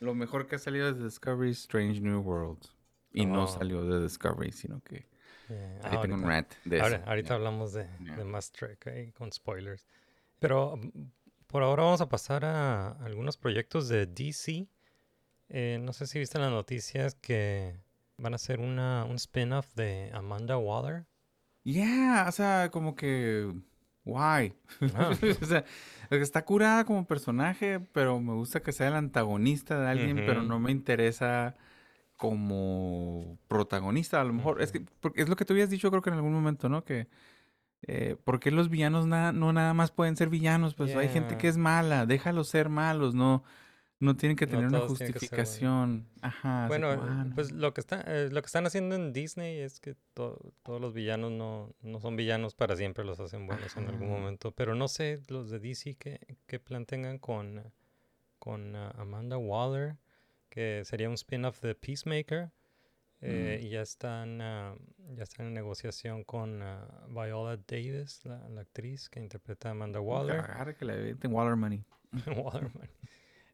Lo mejor que ha salido de Discovery es Strange New Worlds. Y no Oh. salió de Discovery, sino que... Yeah. Ahí tengo un Ahorita- rant de eso. Ahora- ahorita hablamos de, Ya. de más con spoilers. Pero mm, por ahora vamos a pasar a algunos proyectos de DC. Eh, no sé si viste en las noticias que van a hacer una, un spin-off de Amanda Waller. Yeah, o sea, como que... Why? Ah. o sea, está curada como personaje, pero me gusta que sea el antagonista de alguien, pero no me interesa como protagonista. A lo mejor, es que porque es lo que tú habías dicho creo que en algún momento, ¿no? Que eh, ¿por qué los villanos na- no nada más pueden ser villanos? Pues hay gente que es mala, déjalos ser malos, no, no tienen que No tener una que justificación. Ajá. Bueno, como, ah, eh, no. pues lo que, está, eh, lo que están haciendo en Disney es que to- todos los villanos no, no son villanos para siempre, los hacen buenos en algún Ajá. momento. Pero no sé los de DC qué, qué plan tengan con, con ah, Amanda Waller, que sería un spin-off de Peacemaker. eh, Mm. Y ya están, ah, ya están en negociación con ah, Viola Davis, la, la actriz que interpreta a Amanda Waller. Agarra que le Waller Money. Waterman.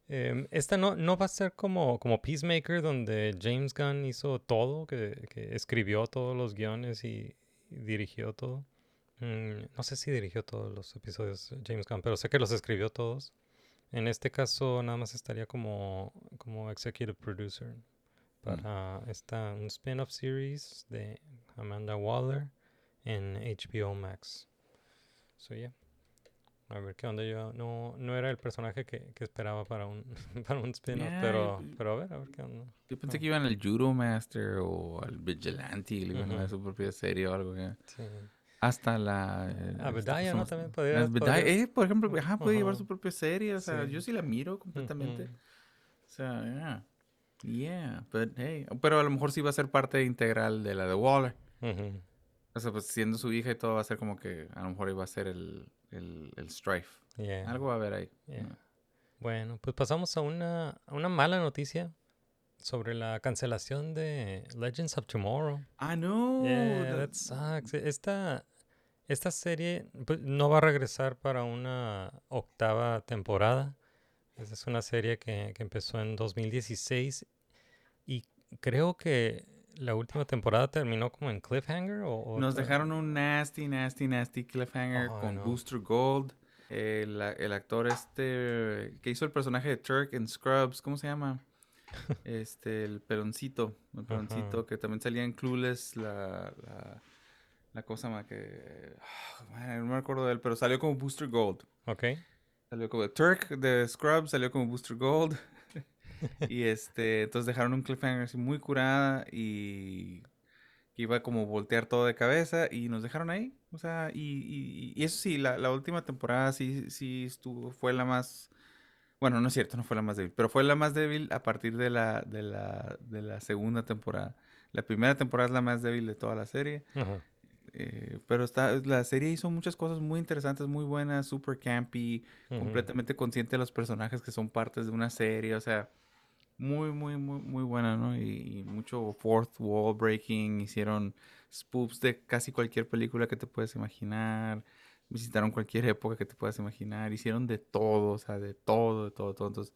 Em, esta no, no va a ser como, como Peacemaker, donde James Gunn hizo todo, que, que escribió todos los guiones y, y dirigió todo. Mm, no sé si dirigió todos los episodios James Gunn, pero sé que los escribió todos. En este caso nada más estaría como, como executive producer para esta, un spin-off series de Amanda Waller en HBO Max. So, yeah. A ver qué onda yo. No, no era el personaje que, que esperaba para un, para un spin-off, Yeah, pero, pero a ver, a ver qué onda. Yo pensé que iban al Judo Master o al Vigilante y le iban a dar su propia serie o algo. ya. Sí. Hasta la... eh, Abedaya, esta- ¿no? ¿cómo se También podría- eh, por ejemplo, ajá, puede llevar Ajá. su propia serie. O sea, Sí. yo sí la miro completamente. O sea, yeah. Yeah, but hey. Pero a lo mejor sí va a ser parte integral de la de Waller. O sea, pues siendo su hija y todo va a ser como que a lo mejor iba a ser el, el, el strife. Yeah. Algo va a haber ahí. Yeah. Yeah. Bueno, pues pasamos a una, a una mala noticia sobre la cancelación de Legends of Tomorrow. Ah, no. Yeah, that- that sucks. Esta, esta serie pues, no va a regresar para una octava temporada. Esta es una serie que, que empezó en 2016 y creo que la última temporada terminó como en cliffhanger o, o Nos dejaron un nasty, nasty, nasty cliffhanger con no. Booster Gold. El, actor este que hizo el personaje de Turk en Scrubs, ¿cómo se llama? Este, el peloncito, el peloncito Ajá. que también salía en Clueless, la, la, la cosa más que... ah, man, no me acuerdo de él, pero salió como Booster Gold. Ok. Salió como Turk de Scrubs, salió como Booster Gold. y este, entonces dejaron un cliffhanger así muy curada y que iba como voltear todo de cabeza y nos dejaron ahí. O sea, y, y- y eso sí, la, la última temporada sí, sí estuvo, fue la más... Bueno, no es cierto, no fue la más débil, pero fue la más débil a partir de la, de la, de la segunda temporada. La primera temporada es la más débil de toda la serie. Ajá. Eh, pero está, la serie hizo muchas cosas muy interesantes, muy buenas, super campy, Ujú. completamente consciente de los personajes que son partes de una serie, o sea, muy, muy, muy, muy buena, ¿no? Y, y mucho fourth wall breaking, hicieron spoofs de casi cualquier película que te puedes imaginar, visitaron cualquier época que te puedas imaginar, hicieron de todo, o sea, de todo, de todo, todo. Entonces,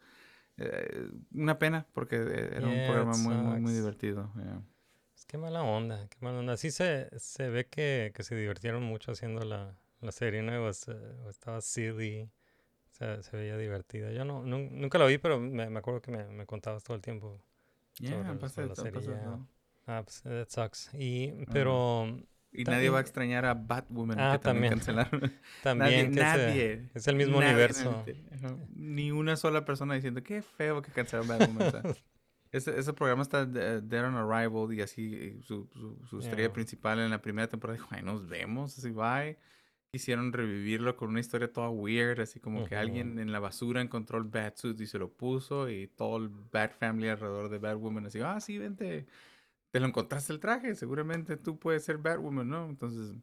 eh, una pena, porque eh, era un Yeah, programa it muy, muy, muy divertido. yeah. Qué mala onda, qué mala onda. Sí se, se ve que, que se divirtieron mucho haciendo la, la serie, ¿no? Was, uh, estaba silly, se, se veía divertida. Yo no, nun- nunca la vi, pero me, me acuerdo que me, me contabas todo el tiempo Yeah, sobre, pasa sobre de la todo, serie. pasa todo. Ah, pues that sucks. Y, pero Y nadie va a extrañar a Batwoman, Ah, que también, también. cancelaron. también nadie, nadie, es el mismo nadie universo. Ni una sola persona diciendo, qué feo que cancelaron Batwoman. ese, ese programa está de- Dead on Arrival y así su, su, su estrella Yeah. principal en la primera temporada dijo, ay, nos vemos, así bye. Quisieron revivirlo con una historia toda weird, así como que alguien en la basura encontró el Batsuit y se lo puso y todo el Bat Family alrededor de Batwoman así, ah, sí, vente, te lo encontraste el traje, seguramente tú puedes ser Batwoman, ¿no? Entonces,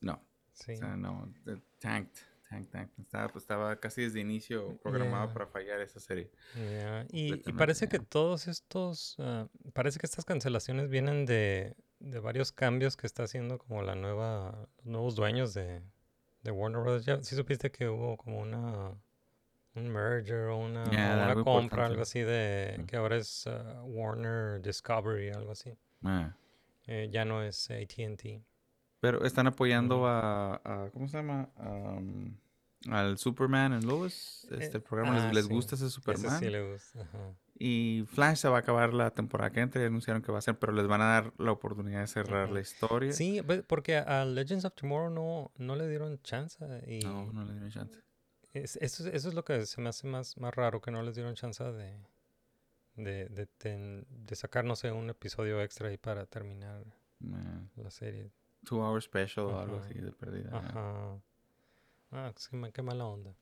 no, Sí. o sea, no, eh, tanked, Estaba, pues, estaba casi desde inicio programado Yeah. para fallar esa serie. Yeah, Y, y parece que todos estos, ah, parece que estas cancelaciones vienen de, de varios cambios que está haciendo como la nueva, los nuevos dueños de, de Warner Bros. Ya, sí supiste que hubo como una, un merger o una, Yeah, una compra, algo así de, Mm. que ahora es ah, Warner Discovery, algo así. Ah. Eh, ya no es AT&T. Pero están apoyando a, a- ¿cómo se llama? Am, al Superman en Lois. Este, Eh, programa les, ah, les sí, gusta ese Ese Superman. sí le gusta. ajá. Y Flash se va a acabar la temporada que entra. Ya anunciaron que va a ser, pero les van a dar la oportunidad de cerrar la historia. Sí, porque a Legends of Tomorrow no, no le dieron chance y... No, no le dieron chance. Es- eso, es- eso es lo que se me hace más, más raro, que no les dieron chance de, de, de, ten- de sacar, no sé, un episodio extra ahí para terminar Man, la serie. two hour special o algo así de perdida. Ajá. Ah, qué, ma- qué mala onda.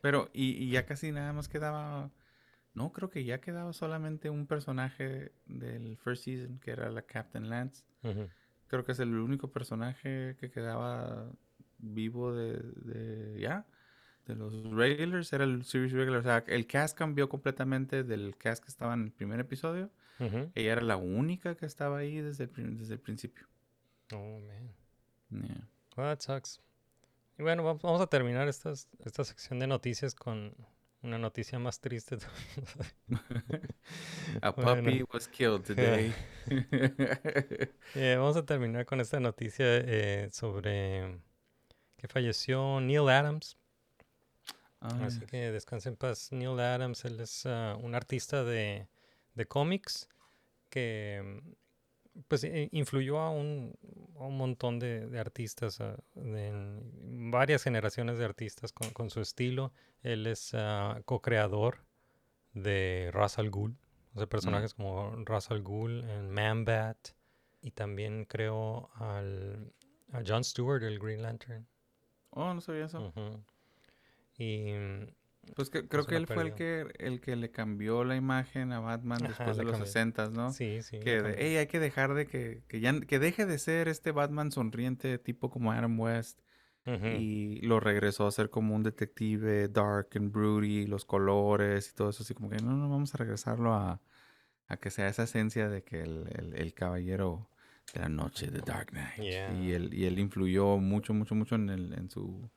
Pero, y, y ya casi nada más quedaba. No, creo que ya quedaba solamente un personaje del first season, que era la Captain Lance. Creo que es el único personaje que quedaba vivo de, de ya. De los regulars, era el series regular. O sea, el cast cambió completamente del cast que estaba en el primer episodio. Ella era la única que estaba ahí desde el, desde el principio. Oh, man. Yeah. Well, that sucks. Y bueno, va- vamos a terminar estas, esta sección de noticias con una noticia más triste. A Bueno. puppy was killed today. Eh, vamos a terminar con esta noticia eh, sobre que falleció Neil Adams. Ah, Así que descanse en paz Neil Adams. Él es ah, un artista de, de cómics que pues eh, influyó a un, a un montón de, de artistas, ah, de- en varias generaciones de artistas con, con su estilo. Él es ah, co-creador de Ra's al Ghul, o sea, personajes como Ra's al Ghul en Man-Bat y también creó al, a John Stewart, el Green Lantern. Oh, no sabía eso. Y mm, Pues que, creo que él fue el que, el que le cambió la imagen a Batman Ajá, después de los cambió. 60, ¿no? sí, sí. Que de, también. "Ey, hay que dejar de que, que ya que deje de ser este Batman sonriente tipo como Adam West y lo regresó a ser como un detective dark and broody, los colores y todo eso, así como que no, no, vamos a regresarlo a, a que sea esa esencia de que el, el- el caballero de la noche, The Dark Knight. Yeah. Y él, y él influyó mucho, mucho, mucho en, el, en su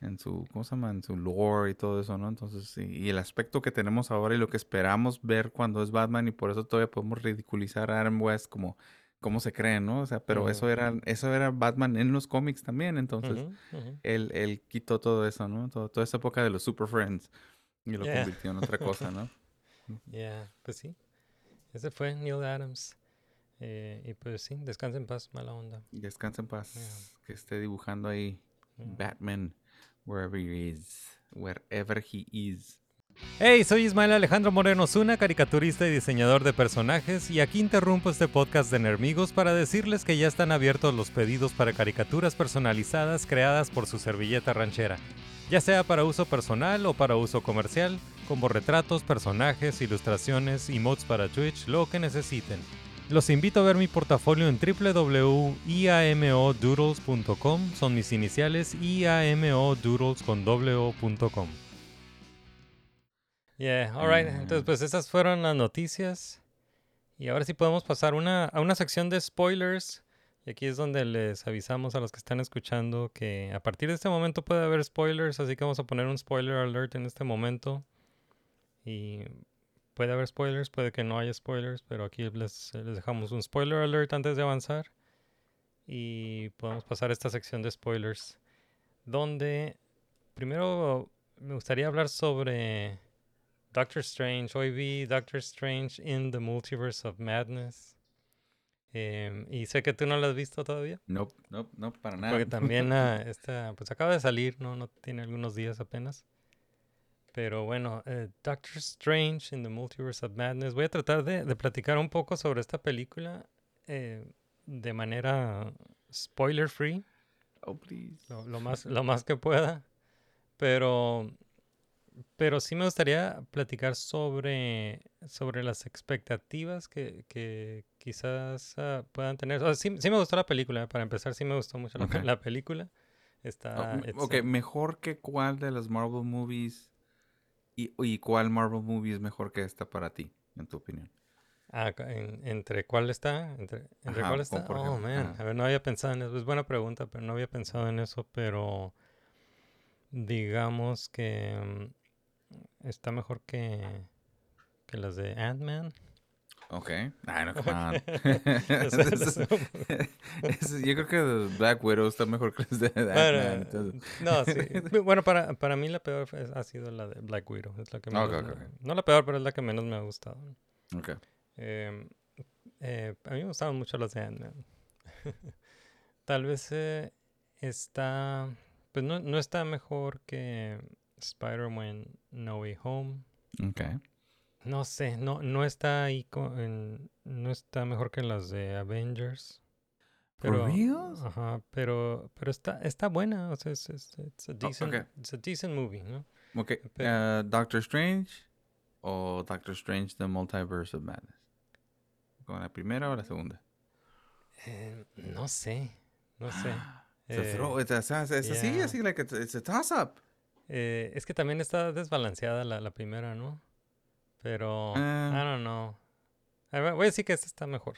en su, ¿cómo se llama? En su lore y todo eso, ¿no? Entonces, y el aspecto que tenemos ahora y lo que esperamos ver cuando es Batman y por eso todavía podemos ridiculizar a Adam West como cómo se cree, ¿no? O sea, pero eso era eso era Batman en los cómics también, entonces él, él quitó todo eso, ¿no? Todo- toda esa época de los Super Friends y lo Yeah. convirtió en otra cosa, ¿no? Yeah, pues sí. Ese fue Neil Adams. Eh, y pues sí, descansa en paz, mala onda. Descansa en paz, Yeah. que esté dibujando ahí Yeah. Batman wherever he is, wherever he is. Hey, soy Ismael Alejandro Moreno Zuna, caricaturista y diseñador de personajes, y aquí interrumpo este podcast de Nermigos para decirles que ya están abiertos los pedidos para caricaturas personalizadas creadas por su servilleta ranchera, ya sea para uso personal o para uso comercial, como retratos, personajes, ilustraciones, emotes para Twitch, lo que necesiten. Los invito a ver mi portafolio en www.iamodoodles.com, son mis iniciales iamodoodles con doble o punto com. Yeah, alright. Entonces, pues esas fueron las noticias. Y ahora sí podemos pasar una, a una sección de spoilers. Y aquí es donde les avisamos a los que están escuchando que a partir de este momento puede haber spoilers. Así que vamos a poner un spoiler alert en este momento. Y puede haber spoilers, puede que no haya spoilers. Pero aquí les, les dejamos un spoiler alert antes de avanzar. Y podemos pasar a esta sección de spoilers. Donde primero me gustaría hablar sobre Doctor Strange. Hoy vi Doctor Strange in the Multiverse of Madness. Em, y sé que tú no lo has visto todavía. Nope, nope, nope, para nada. Porque también ah, esta, pues acaba de salir, ¿no? No tiene algunos días apenas. Pero bueno, eh, Doctor Strange in the Multiverse of Madness. Voy a tratar de, de platicar un poco sobre esta película eh, de manera spoiler free Oh, please. lo, lo más, lo más que pueda. Pero, pero sí me gustaría platicar sobre, sobre las expectativas que, que quizás ah, puedan tener. O sea, sí, sí me gustó la película, para empezar, sí me gustó mucho la, película. Oh, Está, it's, ok, uh, mejor que cuál de las Marvel movies y, y cuál Marvel movie es mejor que esta para ti, en tu opinión. ah, en- ¿Entre cuál está? ¿Entre, entre Ajá, cuál está? Oh, man. ajá. A ver, no había pensado en eso. Es buena pregunta, pero no había pensado en eso. Pero digamos que mm, está mejor que, que las de Ant-Man. Ok. Ay, no, come on. Yo creo que Black Widow está mejor que las de Bueno, Ant-Man, entonces- no, sí. Bueno, para, para mí la peor ha sido la de Black Widow. Es la que menos me-. No la peor, pero es la que menos me ha gustado. Ok. Eh, eh, a mí me gustaban mucho las de Ant-Man. Tal vez eh, está... Pues no, no está mejor que Spider-Man No Way Home. Ok. No sé, no, no está ahí con, en- no está mejor que las de Avengers. Pero, reals? Ajá, pero, pero está, está buena, o sea, es, es- it's a decent, ok. it's a decent movie, ¿no? Ok. Eh, Doctor Strange o Doctor Strange The Multiverse of Madness. ¿Con la primera o la segunda? Eh, no sé, no sé. It's Eh, throw- it's a- it's a- it's así, así, like it's, it's a toss-up. eh, es que también está desbalanceada la, la primera, ¿no? Pero, Ah. I don't know. A voy a decir que esta está mejor,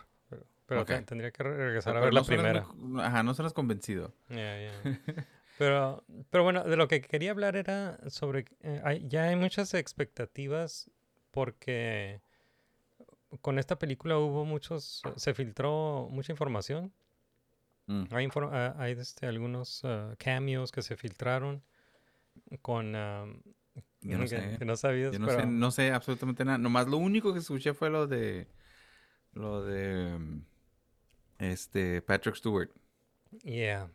pero, tendría que re- regresar a Pero ver la no primera. muy- ajá, no suenas convencido. Yeah, yeah. Pero, pero bueno, de lo que quería hablar era sobre, eh, hay- ya hay muchas expectativas porque con esta película hubo muchos, se filtró mucha información. Mm. Hay, infor- ah, hay este, algunos ah, cameos que se filtraron con... ah, Yo no que, sé. que no sabías, Yo no pero... sé, no sé absolutamente nada. Nomás lo único que escuché fue lo de. Lo de. mm, Este. Patrick Stewart. Yeah.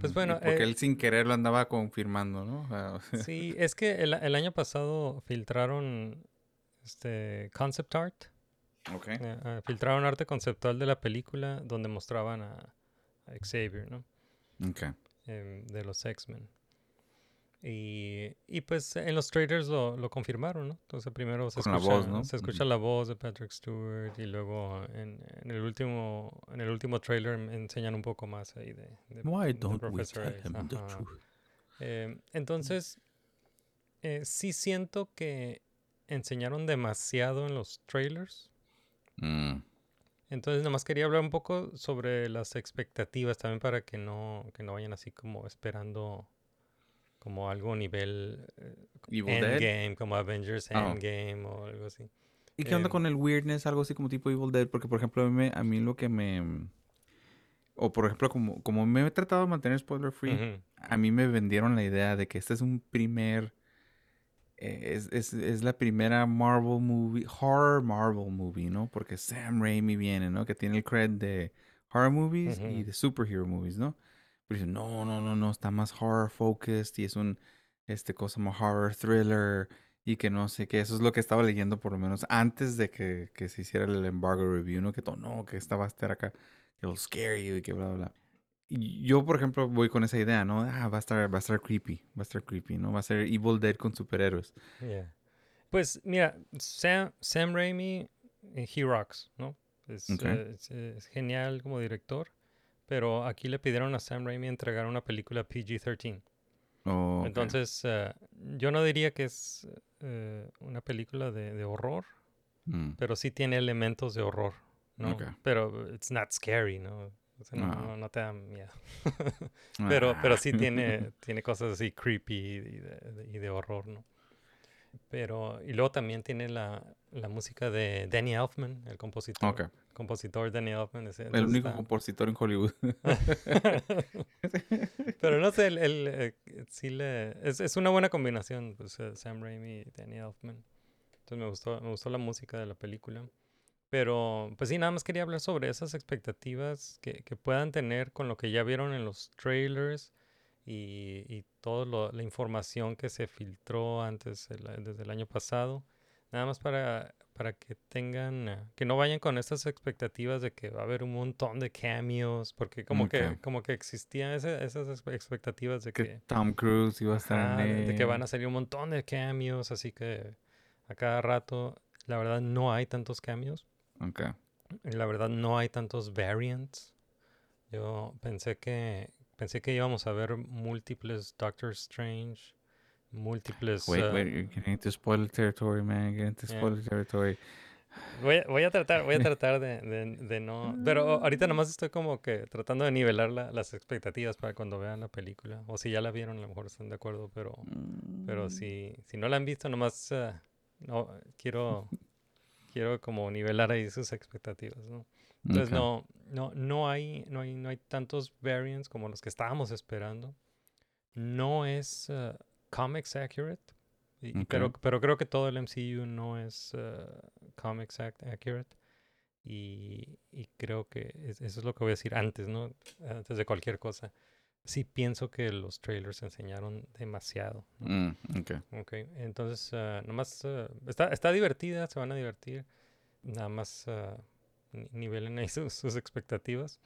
Pues Mm, bueno, Porque eh, él sin querer lo andaba confirmando, ¿no? Sí, es que el, el año pasado filtraron este concept art. ok. eh, ah, filtraron arte conceptual de la película donde mostraban a, a Xavier, ¿no? Ok. Em, de los X-Men. Y, y pues en los trailers lo, lo confirmaron, ¿no? Entonces primero se Con escucha, voz, ¿no? se escucha la voz de Patrick Stewart y luego en, en el último en el último trailer en- enseñan un poco más ahí de, de- Why de don't we tell him the truth? Eh, entonces, eh, sí siento que enseñaron demasiado en los trailers. Mm, Entonces, nomás quería hablar un poco sobre las expectativas también para que no, que no vayan así como esperando como algo nivel eh, Evil Dead. Endgame, como Avengers Ah. Endgame o algo así. ¿Y qué onda Em, con el weirdness? Algo así como tipo Evil Dead. Porque, por ejemplo, a mí, me- a mí lo que me. O, por ejemplo, como, como me he tratado de mantener spoiler free, a mí me vendieron la idea de que este es un primer. eh, es, es, es la primera Marvel movie, horror Marvel movie, ¿no? Porque Sam Raimi viene, ¿no? Que tiene el cred de horror movies y de superhero movies, ¿no? Pero dice, no, no, no, no, está más horror focused y es un, este, cosa más horror thriller y que no sé qué. Eso es lo que estaba leyendo por lo menos antes de que, que se hiciera el embargo review, ¿no? Que todo, no, que esta va a estar acá, que will scare you y que bla, bla, bla. Y yo, por ejemplo, voy con esa idea, ¿no? Ah, va a estar, va a estar creepy, va a estar creepy, ¿no? Va a ser Evil Dead con superhéroes. Yeah. Pues mira, Sam, Sam Raimi, eh, he rocks, ¿no? Es, eh, es- es genial como director, pero aquí le pidieron a Sam Raimi entregar una película PG-13. Oh, ok. Entonces, eh, yo no diría que es eh, una película de, de horror, Mm, pero sí tiene elementos de horror, ¿no? Pero it's not scary, ¿no? O sea, no, Ah. no- no te da miedo. pero, ah. pero sí tiene, tiene cosas así creepy y de, de- y de horror, ¿no? Pero, y luego también tiene la, la música de Danny Elfman, el compositor. Ok. Compositor Danny Elfman. ese- El único está- compositor en Hollywood. Pero no sé, el, el, eh, sí le, es, es una buena combinación, pues, eh, Sam Raimi y Danny Elfman. Entonces me gustó, me gustó la música de la película. Pero, pues sí, nada más quería hablar sobre esas expectativas que, que puedan tener con lo que ya vieron en los trailers y, y toda la información que se filtró antes, el- desde el año pasado. Nada más para, para que tengan, eh, que no vayan con estas expectativas de que va a haber un montón de cameos, porque como que, como que existían ese- esas expe- expectativas de que que, Tom Cruise iba a estar ajá, en de, de que van a salir un montón de cameos, así que a cada rato, la verdad no hay tantos cameos, Ok. y la verdad no hay tantos variants. Yo pensé que pensé que íbamos a ver múltiples Doctor Strange, múltiples Wait, uh, wait, you're getting into spoiler territory, man. Getting into Yeah. spoiler territory. Voy, a- voy a tratar, voy a tratar de, de- de no. Pero ahorita nomás estoy como que tratando de nivelar la- las expectativas para cuando vean la película. O si ya la vieron, a lo mejor están de acuerdo, pero, pero si, si no la han visto, nomás eh, no, quiero, quiero como nivelar ahí sus expectativas, ¿no? Entonces no, no, no hay, no hay, no hay tantos variants como los que estábamos esperando. No es eh, comics accurate. y- pero, pero creo que todo el MCU no es eh, comics ac- accurate. Y, y creo que es- eso es lo que voy a decir antes, ¿no? Antes de cualquier cosa. Sí pienso que los trailers enseñaron demasiado. ¿no? Mm, ok. Ok, entonces ah, nomás está, está divertida, se van a divertir. Nada más nivelen ahí sus, sus expectativas.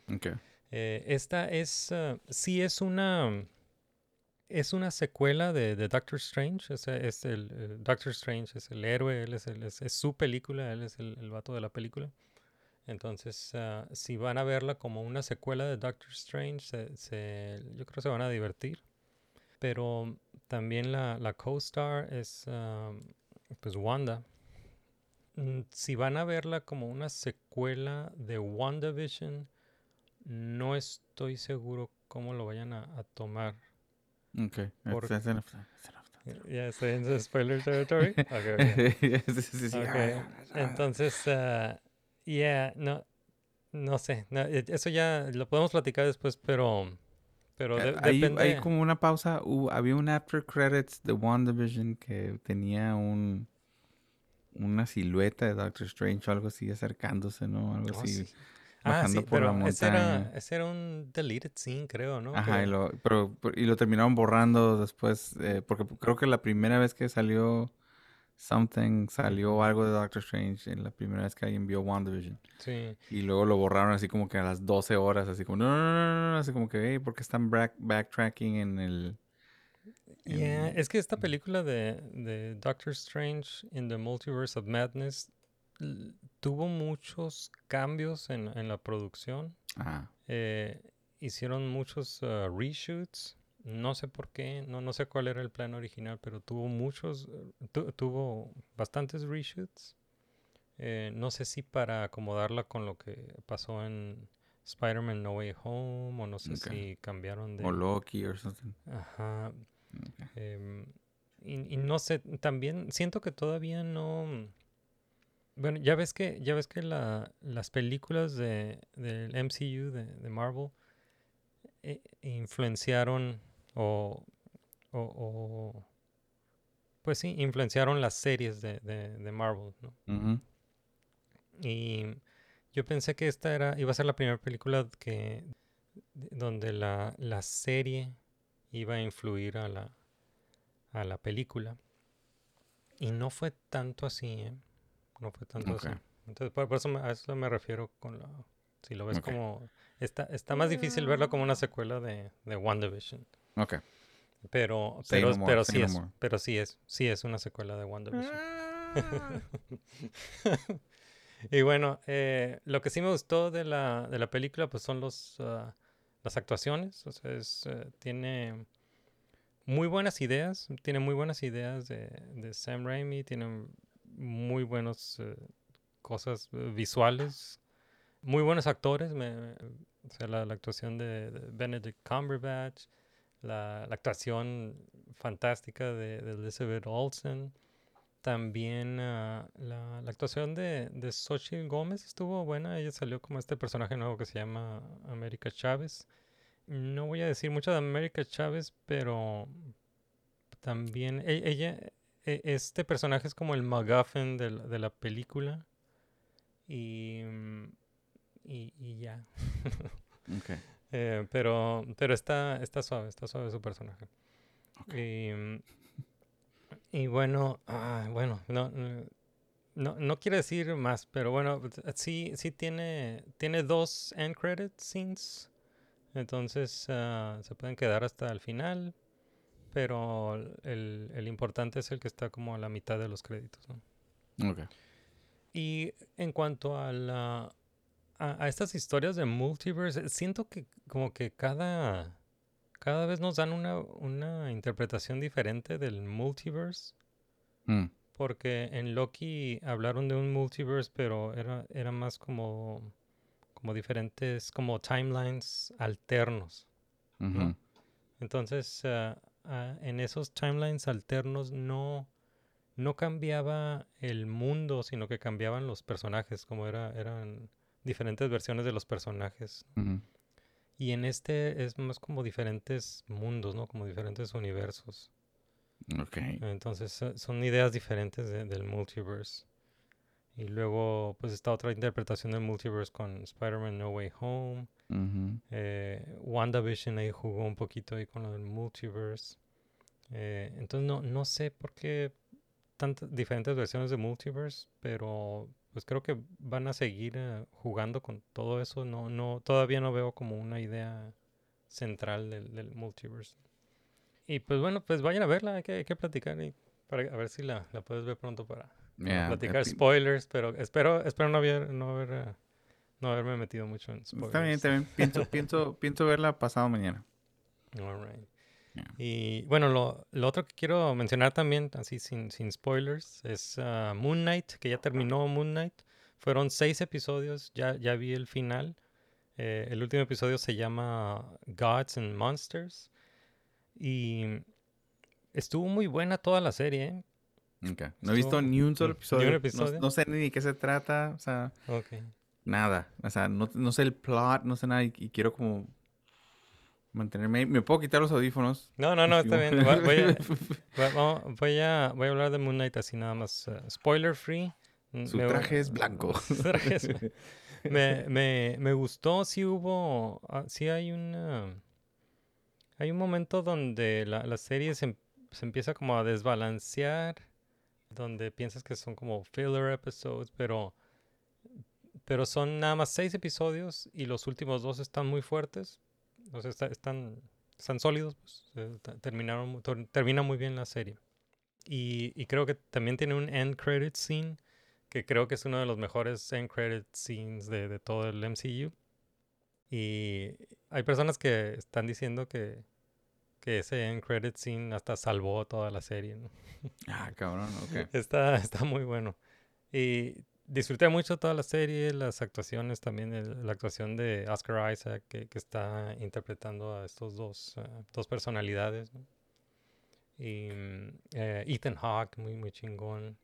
Eh, esta es, ah, sí es una, es una secuela de, de Doctor Strange. Es, es el, Doctor Strange es el héroe, él es, el- es, es su película, él es el, el vato de la película. Entonces, ah, si van a verla como una secuela de Doctor Strange, se- se- yo creo que se van a divertir. Pero también la, la co-star es ah, pues Wanda. Mm, Si van a verla como una secuela de WandaVision, no estoy seguro cómo lo vayan a, a tomar. Ok. Por- That's enough time, that's enough time. Ya estoy en spoiler territory. Ok, ok. Sí, sí, sí. Ok, Ah, ah. Entonces, ah, yeah, no, no sé, no, e- eso ya lo podemos platicar después, pero, pero de- Eh, Ahí, depende. ahí como una pausa, hubo- había un after credits de WandaVision que tenía un una silueta de Doctor Strange o algo así acercándose, ¿no? Algo Oh, así. sí. Ah, bajando sí, por la pero ese era, montaña. ese era un deleted scene, creo, ¿no? Ajá, y Que- lo, pero, pero- y lo terminaron borrando después, eh, porque creo que la primera vez que salió Something, salió algo de Doctor Strange, en la primera vez que alguien vio WandaVision. Sí, Y luego lo borraron así como que a las 12 horas, así como, no, no, no, no, no", así como que, hey, ¿por qué están back- backtracking en el... Yeah, en- es que esta película de, de Doctor Strange in the Multiverse of Madness tuvo muchos cambios en, en la producción. Ajá. Eh, hicieron muchos uh, reshoots. No sé por qué, no, no sé cuál era el plan original, pero tuvo muchos, eh, tu- tuvo bastantes reshoots. Eh, no sé si para acomodarla con lo que pasó en Spider-Man No Way Home, o no sé si cambiaron de... O Loki o something. Ajá. Em, y, y no sé, también siento que todavía no. Bueno, ya ves que, ya ves que la, las películas de, del MCU de, de Marvel eh, influenciaron o, o, o- pues sí, influenciaron las series de, de, de Marvel, ¿no? Y yo pensé que esta era, iba a ser la primera película que de- donde la, la serie iba a influir a la, a la película. Y no fue tanto así, ¿eh? No fue tanto así. Entonces, por, por eso me- a eso me refiero con la... Si lo ves como... Está, está más difícil verla como una secuela de, de WandaVision. Ok. Pero, Say pero, no more, pero sí no es, more. pero sí es, sí es una secuela de WandaVision. y bueno, eh, lo que sí me gustó de la, de la película pues son los, ah, las actuaciones. O sea, es, eh, tiene muy buenas ideas, tiene muy buenas ideas de, de Sam Raimi, tiene muy buenas eh, cosas eh, visuales, muy buenos actores. me- o sea, la, actuación de, de Benedict Cumberbatch, la, la actuación fantástica de, de Elizabeth Olsen. También ah, la, la actuación de, de Xochitl Gómez estuvo buena. Ella salió como este personaje nuevo que se llama América Chávez. No voy a decir mucho de América Chávez, pero también e- ella, e- este personaje es como el MacGuffin de la, de la película. Y, mm, y, y ya. Ok. Eh, pero, pero está, está suave, está suave su personaje. Y, mm, y bueno, ah, bueno, no, no, no, quiero decir más, pero bueno, pues, eh, sí, sí tiene, tiene dos end credit scenes. Entonces ah, se pueden quedar hasta el final. Pero el, el importante es el que está como a la mitad de los créditos. ¿no? Ok. Y en cuanto a la a, a estas historias de multiverse, siento que como que cada cada vez nos dan una, una interpretación diferente del multiverse. Mm. Porque en Loki hablaron de un multiverse, pero era, era más como, como diferentes, como timelines alternos. Entonces, ah, ah, en esos timelines alternos no, no cambiaba el mundo, sino que cambiaban los personajes, como era, eran diferentes versiones de los personajes. Y en este es más como diferentes mundos, ¿no? Como diferentes universos. Ok. Entonces so- son ideas diferentes de- del multiverse. Y luego, pues está otra interpretación del multiverse con Spider-Man No Way Home. Eh, WandaVision ahí jugó un poquito ahí con lo del multiverse. Eh, entonces no, no sé por qué tantas diferentes versiones de multiverse, pero pues creo que van a seguir eh, jugando con todo eso. No, no, todavía no veo como una idea central del, del multiverse. Y pues bueno, pues vayan a verla, hay que, hay que platicar y para a ver si la, la puedes ver pronto para, Yeah, platicar spoilers, pero espero, espero no haber, no haber eh, no haberme metido mucho en spoilers. Está bien, bien. Pienso, pienso, pienso verla pasado mañana. All right. Yeah. Y bueno, lo, lo otro que quiero mencionar también, así sin, sin spoilers, es ah, Moon Knight, que ya terminó Moon Knight. Fueron seis episodios, ya, ya vi el final. Eh, el último episodio se llama Gods and Monsters. Y estuvo muy buena toda la serie, ¿eh? No he visto ni un solo un episodio. No- sé ni de qué se trata. O sea, nada. O sea, no, no sé el plot, no sé nada. Y, y quiero como mantenerme. Me puedo quitar los audífonos. No, no, no, está bien. Voy, voy a, voy a, voy a hablar de Moon Knight así nada más. eh, spoiler free. Mm, Su Me- traje es blanco. Su traje es- me, me, me gustó, sí hubo, ah, sí hay una, hay un momento donde la, la serie se, se empieza como a desbalancear, donde piensas que son como filler episodes, pero, pero son nada más seis episodios y los últimos dos están muy fuertes, o sea, está- están, están sólidos, pues, eh, terminaron, termina muy bien la serie. Y, y creo que también tiene un end credit scene que creo que es uno de los mejores end credit scenes de, de todo el MCU. Y hay personas que están diciendo que, que ese end credit scene hasta salvó toda la serie. ¿no? ah, cabrón, ok. Está, está muy bueno. Y disfruté mucho toda la serie, las actuaciones también, la actuación de Oscar Isaac, que, está interpretando a estos dos, eh, dos personalidades. Y eh, Ethan Hawke, muy, muy chingón.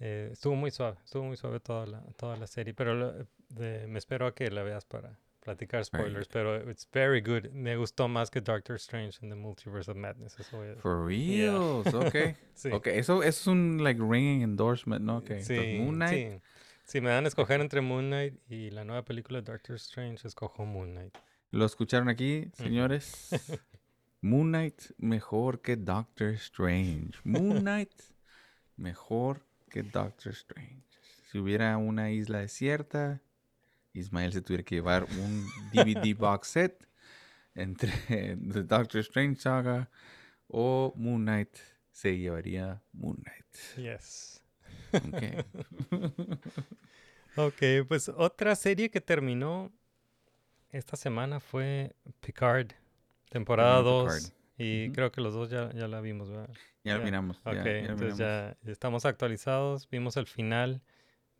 Eh, estuvo muy suave, estuvo muy suave toda la, toda la serie, pero lo- de- me espero a que la veas para platicar spoilers, pero it's very good. Me gustó más que Doctor Strange in the Multiverse of Madness. Eso decir. For Yeah. reals, ok. Sí. Ok, eso, eso es un like ringing endorsement, ¿no? Ok. entonces, Sí, Moon Knight. sí. Si me dan a escoger entre Moon Knight y la nueva película de Doctor Strange, escojo Moon Knight. Lo escucharon aquí, señores. Moon Knight mejor que Doctor Strange. Moon Knight mejor que Doctor Strange. Si hubiera una isla desierta, Ismael se tuviera que llevar un DVD box set entre The Doctor Strange Saga o Moon Knight, se llevaría Moon Knight. Yes. Ok. Ok, pues otra serie que terminó esta semana fue Picard, temporada Terminó 2. Picard. Y creo que los dos ya, ya la vimos, ¿verdad? Ya Ya. miramos. ya- Ok, ya lo entonces miramos. ya estamos actualizados. Vimos el final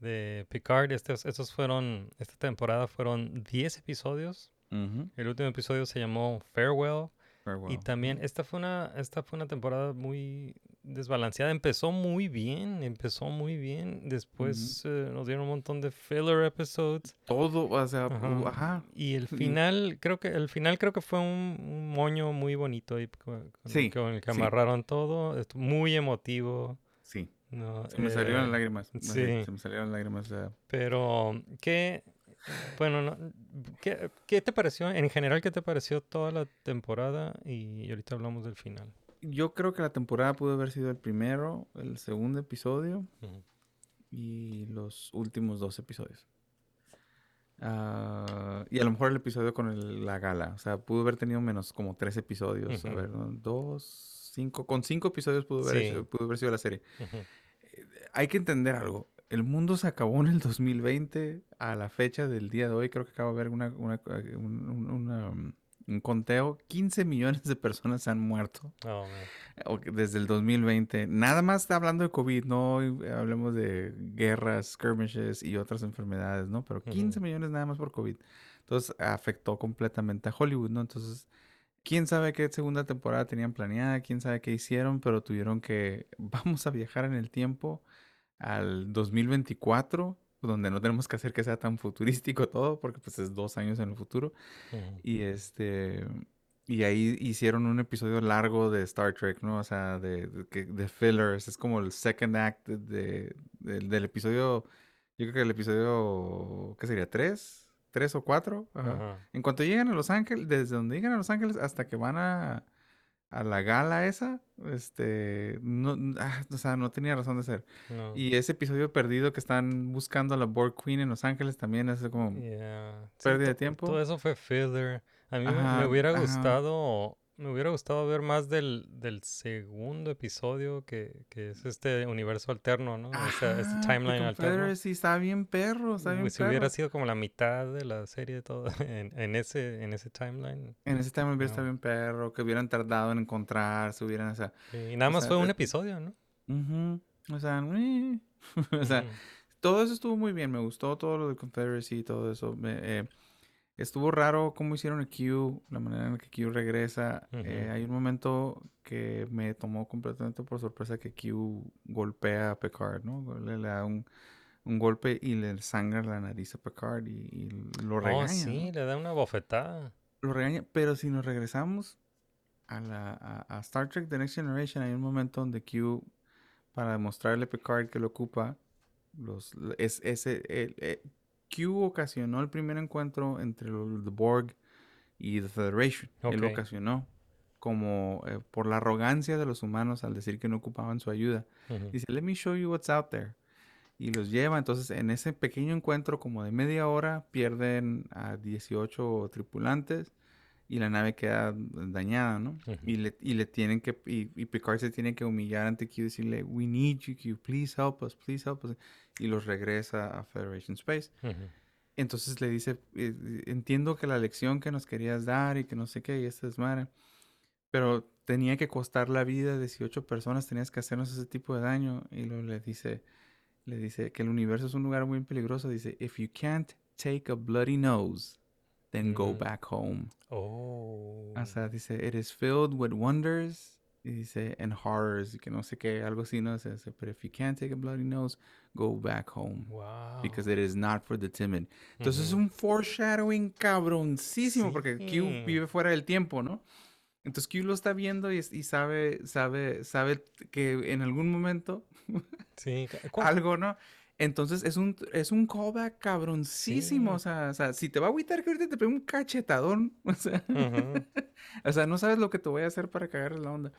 de Picard. Estos, estos fueron, esta temporada fueron 10 episodios. Ujú. El último episodio se llamó Farewell. Y Farewell. también esta fue una, esta fue una temporada muy desbalanceada. Empezó muy bien, empezó muy bien. Después eh, nos dieron un montón de filler episodes. Todo, o sea, Ajá. uh, ajá. Y el Y- final, creo que el final creo que fue un, un moño muy bonito ahí con, Sí, con el que sí. amarraron todo. Estu- Muy emotivo. ¿No? Se me salieron Eh, las lágrimas. sí. Se me salieron lágrimas. Pero, ¿qué? Bueno, no, ¿qué, qué te pareció? En general, ¿qué te pareció toda la temporada? Y ahorita hablamos del final. Yo creo que la temporada pudo haber sido el primero, el segundo episodio Ujú. y los últimos dos episodios. Ah, y a lo mejor el episodio con el- la gala. O sea, pudo haber tenido menos como tres episodios. A Ujú. ver, ¿no? dos, cinco. Con cinco episodios pudo haber, Sí. hecho- pudo haber sido la serie. Ujú. Hay que entender algo. El mundo se acabó en el 2020 a la fecha del día de hoy. Creo que acabo de ver una, una- un, un- una, un conteo. 15 millones de personas se han muerto Oh, desde el 2020. Nada más está hablando de COVID, no eh, hablemos de guerras, skirmishes y otras enfermedades, ¿no? Pero 15 Ujú. millones nada más por COVID. Entonces afectó completamente a Hollywood, ¿no? Entonces, quién sabe qué segunda temporada tenían planeada, quién sabe qué hicieron, pero tuvieron que, vamos a viajar en el tiempo al 2024, donde no tenemos que hacer que sea tan futurístico todo, porque pues es dos años en el futuro. Y este. Y ahí hicieron un episodio largo de Star Trek, ¿no? O sea, de, de, de fillers. Es como el second act de, de- del- del episodio. Yo creo que el episodio. ¿Qué sería? ¿Tres? ¿Tres o cuatro? Ajá. Ajá. En cuanto llegan a Los Ángeles, desde donde llegan a Los Ángeles hasta que van a, a la gala esa, este. No, ah, o sea, no tenía razón de ser. No. Y ese episodio perdido que están buscando a la Borg Queen en Los Ángeles también es como. Yeah. Sí, pérdida de tiempo. Todo eso fue filler. A mí me- hubiera gustado, me hubiera gustado ver más del, del segundo episodio que, que es este universo alterno, ¿no? O sea, este timeline alterno. Confederacy está bien perro, está bien Si hubiera sido como la mitad de la serie todo en, en ese en ese timeline. En ese timeline hubiera No. estado bien perro, que hubieran tardado en encontrarse, hubieran, o sea, Y nada más sea, fue un eh, episodio, ¿no? o sea, eh, o sea, todo eso estuvo muy bien, me gustó todo lo de Confederacy y todo eso. eh, Estuvo raro cómo hicieron a Q, la manera en que Q regresa. Eh, hay un momento que me tomó completamente por sorpresa que Q golpea a Picard, ¿no? Le, le da un, un golpe y le sangra la nariz a Picard y, y lo regaña. Oh, sí, ¿no? le da una bofetada. Lo regaña, pero si nos regresamos a, la, a, a Star Trek The Next Generation, hay un momento donde Q, para demostrarle a Picard que lo ocupa, los, es, ese, el- eh, Q ocasionó el primer encuentro entre los The Borg y The Federation. Él lo ocasionó como eh, por la arrogancia de los humanos al decir que no ocupaban su ayuda. Ujú. Dice, let me show you what's out there. Y los lleva. Entonces, en ese pequeño encuentro, como de media hora, pierden a 18 tripulantes y la nave queda dañada, ¿no? Ujú. y, le, y le tienen que, y, y Picard se tiene que humillar ante Q y decirle, we need you, Q, please help us, please help us. Y los regresa a Federation Space. Ujú. Entonces le dice, eh, eh, entiendo que la lección que nos querías dar y que no sé qué, y esta es madre, pero tenía que costar la vida de 18 personas, tenías que hacernos ese tipo de daño. Y luego le dice, le dice que el universo es un lugar muy peligroso. Dice, if you can't take a bloody nose, then go back home. Oh. O sea, dice, it is filled with wonders. Y dice, and horrors, y que no sé qué, algo así, ¿no? Dice, but if you can't take a bloody nose, go back home. wow. Because it is not for the timid. Entonces es Ujú. un foreshadowing cabroncísimo, porque Q Sí. vive fuera del tiempo, ¿no? Entonces Q lo está viendo y, es- y sabe, sabe, sabe que en algún momento Sí. algo, ¿no? Entonces es un, es un callback cabroncísimo. Sí. O, sea, o sea, si te va a agüitar que ahorita te pegue un cachetadón. O sea, o sea, no sabes lo que te voy a hacer para cagarle la onda.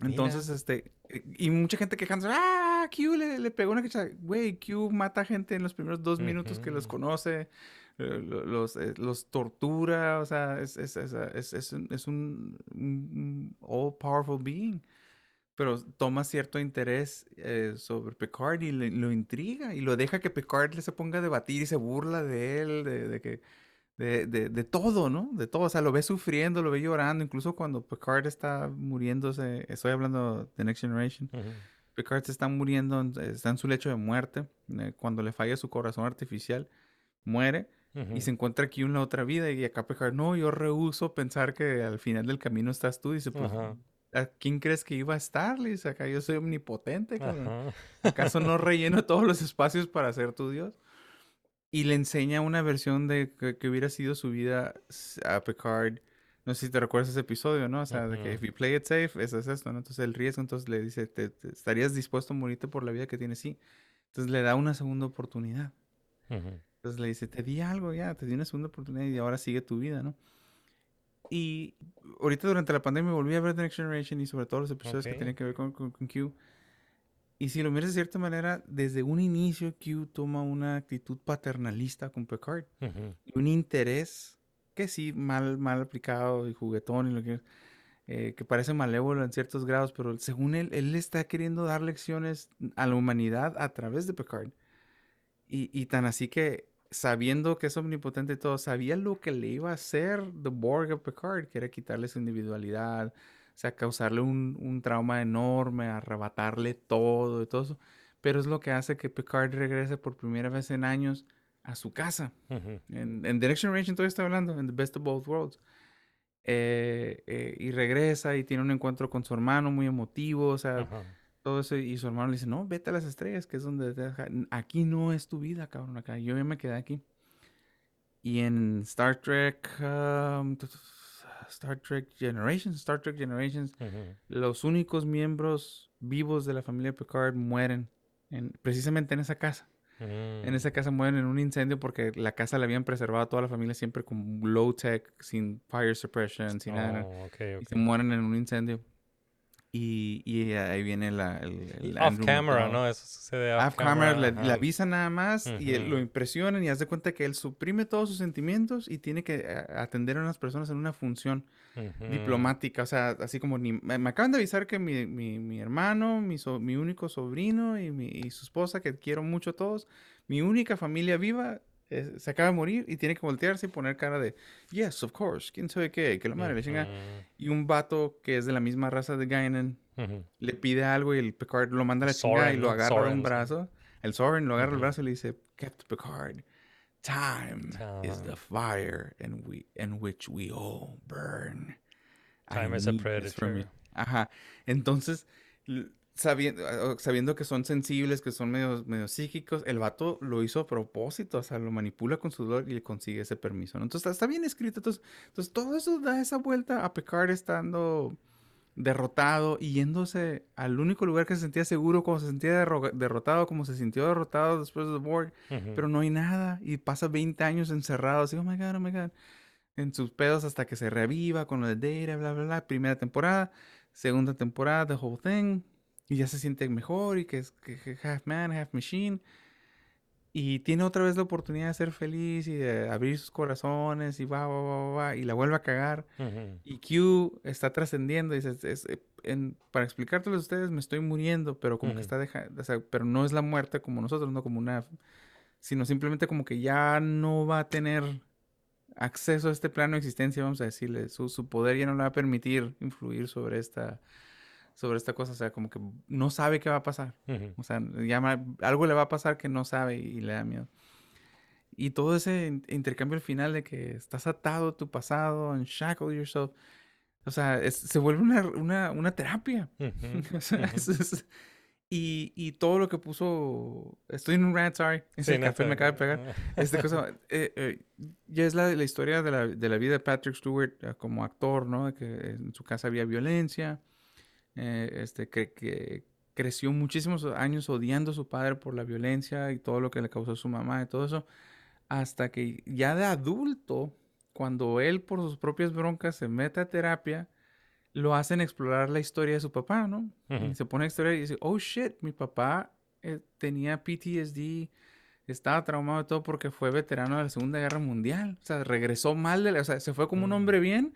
Entonces, este, y mucha gente quejándose, ah, Q le, le pegó una cacheta. Güey, Q mata gente en los primeros dos minutos que los conoce, lo- los, eh, los tortura, o sea, es, es, es, es, es un, es un- un all-powerful being. Pero toma cierto interés eh, sobre Picard y le- lo intriga y lo deja que Picard le se ponga a debatir y se burla de él, de, de que de, de, de todo, ¿no? De todo. O sea, lo ve sufriendo, lo ve llorando. Incluso cuando Picard está muriéndose, estoy hablando de Next Generation. Picard se está muriendo, en- está en su lecho de muerte. eh, cuando le falla su corazón artificial, muere y se encuentra aquí en la otra vida. Y acá Picard, no, yo rehuso pensar que al final del camino estás tú. Dice, pues. ¿A quién crees que iba a estar? Le dice, acá yo soy omnipotente, cabrón. ¿Acaso no relleno todos los espacios para ser tu Dios? Y le enseña una versión de que, que hubiera sido su vida a Picard. No sé si te recuerdas ese episodio, ¿no? O sea, de que if you play it safe, eso es esto, ¿no? Entonces el riesgo, entonces le dice, ¿te, te- estarías dispuesto a morirte por la vida que tienes? Sí. Entonces le da una segunda oportunidad. Ujú. Entonces le dice, te di algo ya, te di una segunda oportunidad y ahora sigue tu vida, ¿no? Y ahorita durante la pandemia volví a ver The Next Generation y sobre todo los episodios que Ok. tienen que ver con, con- con Q. Y si lo miras de cierta manera, desde un inicio Q toma una actitud paternalista con Picard. Ujú. Y un interés que sí, mal, mal aplicado y juguetón y lo que eh, que parece malévolo en ciertos grados, pero según él, él está queriendo dar lecciones a la humanidad a través de Picard. Y, y tan así que, sabiendo que es omnipotente y todo, sabía lo que le iba a hacer The Borg a Picard, que era quitarle su individualidad, o sea, causarle un, un trauma enorme, arrebatarle todo y todo eso. Pero es lo que hace que Picard regrese por primera vez en años a su casa. Ujú. En, en The Next Generation todavía estoy hablando, en The Best of Both Worlds. Eh, eh, y regresa y tiene un encuentro con su hermano muy emotivo, o sea. Todo eso. Y su hermano le dice, no, vete a las estrellas, que es donde te deja- Aquí no es tu vida, cabrón, acá. Yo ya me quedé aquí. Y en Star Trek, um, Star Trek Generations, Star Trek Generations, Ujú. los únicos miembros vivos de la familia Picard mueren en- precisamente en esa casa. En Mm. esa casa mueren en un incendio porque la casa la habían preservado toda la familia siempre con low tech, sin fire suppression, sin nada. Oh, ok, Y se mueren en un incendio. Y, y ahí viene la, el, el Off Andrew camera. ¿no? Eso sucede Off off camera, le, le avisan nada más y él- lo impresionan y haz de cuenta que él suprime todos sus sentimientos y tiene que eh, atender a unas personas en una función diplomática. O sea, así como ni, me, me acaban de avisar que mi, mi, mi hermano, mi, so- mi único sobrino y, mi, y su esposa, que quiero mucho a todos, mi única familia viva, eh, se acaba de morir y tiene que voltearse y poner cara de, yes, of course, quién sabe qué, que la madre le chinga. Y un vato que es de la misma raza de Guinan Ujú. le pide algo y el Picard lo manda a la chingada y Soren, lo agarra Soren, un brazo. El Soren lo agarra el Ujú. brazo y le dice, Captain Picard, Time, is Time. the fire in, we, in which we all burn. I Time is a predator. you." Ajá. Entonces, sabiendo, ah, sabiendo que son sensibles, que son medio, medio psíquicos, el vato lo hizo a propósito, o sea, lo manipula con su dolor y le consigue ese permiso. ¿no? Entonces, está, bien escrito. Entonces, entonces, todo eso da esa vuelta a Picard estando derrotado y yéndose al único lugar que se sentía seguro, como se sentía derro- derrotado, como se sintió derrotado después de The Borg, Ujú. pero no hay nada y pasa 20 años encerrado, así, oh my god, oh my god, en sus pedos hasta que se reviva con lo de Data, bla, bla, bla, primera temporada, segunda temporada, The Whole Thing, y ya se siente mejor y que es que, que half man, half machine. Y tiene otra vez la oportunidad de ser feliz y de abrir sus corazones y va, va, va, va, y la vuelve a cagar. Ujú. Y Q está trascendiendo. Dice, "Es- es, eh, en- para explicártelos a ustedes, me estoy muriendo, pero como que está dejando, pero no es la muerte como nosotros, no como una, sino simplemente como que ya no va a tener acceso a este plano de existencia, vamos a decirle, su, su poder ya no le va a permitir influir sobre esta, sobre esta cosa, o sea, como que no sabe qué va a pasar. Ujú. O sea, ya ma- algo le va a pasar que no sabe y, le da miedo. Y todo ese in- intercambio al final de que estás atado a tu pasado, unshackle yourself. O sea, es- se vuelve una, una, una terapia. Ujú. O sea, Ujú. es- es- y, y todo lo que puso. Estoy en un rant, sorry. Ese Sí, no, café me está acaba de pegar. Esta cosa. eh, eh, ya es la, la historia de la, de la vida de Patrick Stewart eh, como actor, ¿no? De que en su casa había violencia. Eh, este, que, que creció muchísimos años odiando a su padre por la violencia y todo lo que le causó a su mamá y todo eso. Hasta que ya de adulto, cuando él por sus propias broncas se mete a terapia, lo hacen explorar la historia de su papá, ¿no? Ujú. Y se pone a explorar y dice, oh shit, mi papá eh, tenía PTSD, estaba traumado y todo porque fue veterano de la Segunda Guerra Mundial. O sea, regresó mal, de la- o sea, se fue como un Mm. hombre bien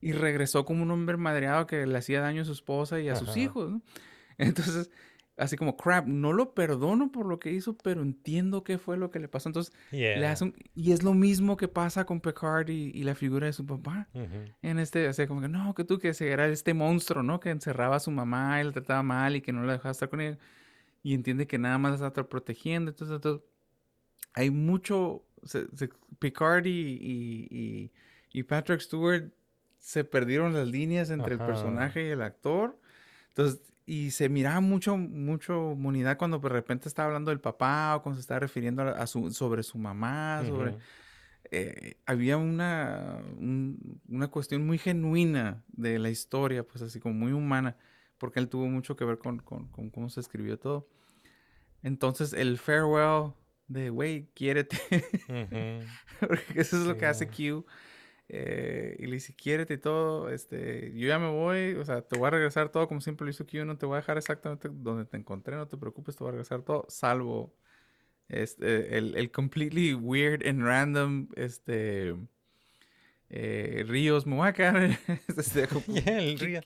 y regresó como un hombre madreado que le hacía daño a su esposa y a sus Ajá. hijos, ¿no? Entonces, así como, crap, no lo perdono por lo que hizo, pero entiendo qué fue lo que le pasó. Entonces, le Yeah. hace un- y es lo mismo que pasa con Picard y, y la figura de su papá. Ujú. En este, o sea, como que no, que tú que era este monstruo, ¿no? Que encerraba a su mamá y la trataba mal y que no la dejaba estar con ella. Y entiende que nada más la está protegiendo. Entonces, entonces, hay mucho. se- se- Picard y, y- y Patrick Stewart se perdieron las líneas entre el personaje y el actor. Entonces, y se miraba mucho, mucho monidad cuando de repente estaba hablando del papá o cuando se estaba refiriendo a, su, sobre su mamá, sobre eh, había una, un- una cuestión muy genuina de la historia, pues así como muy humana, porque él tuvo mucho que ver con, con- con cómo se escribió todo. Entonces, el farewell de, güey, quiérete, Ujú. porque eso es lo que hace. Q. eh, y le dice, quiérete y todo, este, yo ya me voy, o sea, te voy a regresar todo como siempre lo hizo Q, no te voy a dejar exactamente donde te encontré, no te preocupes, te voy a regresar todo, salvo este, el, el completely weird and random, este, eh, ríos, me voy a quedar, este, como- Yeah, el río.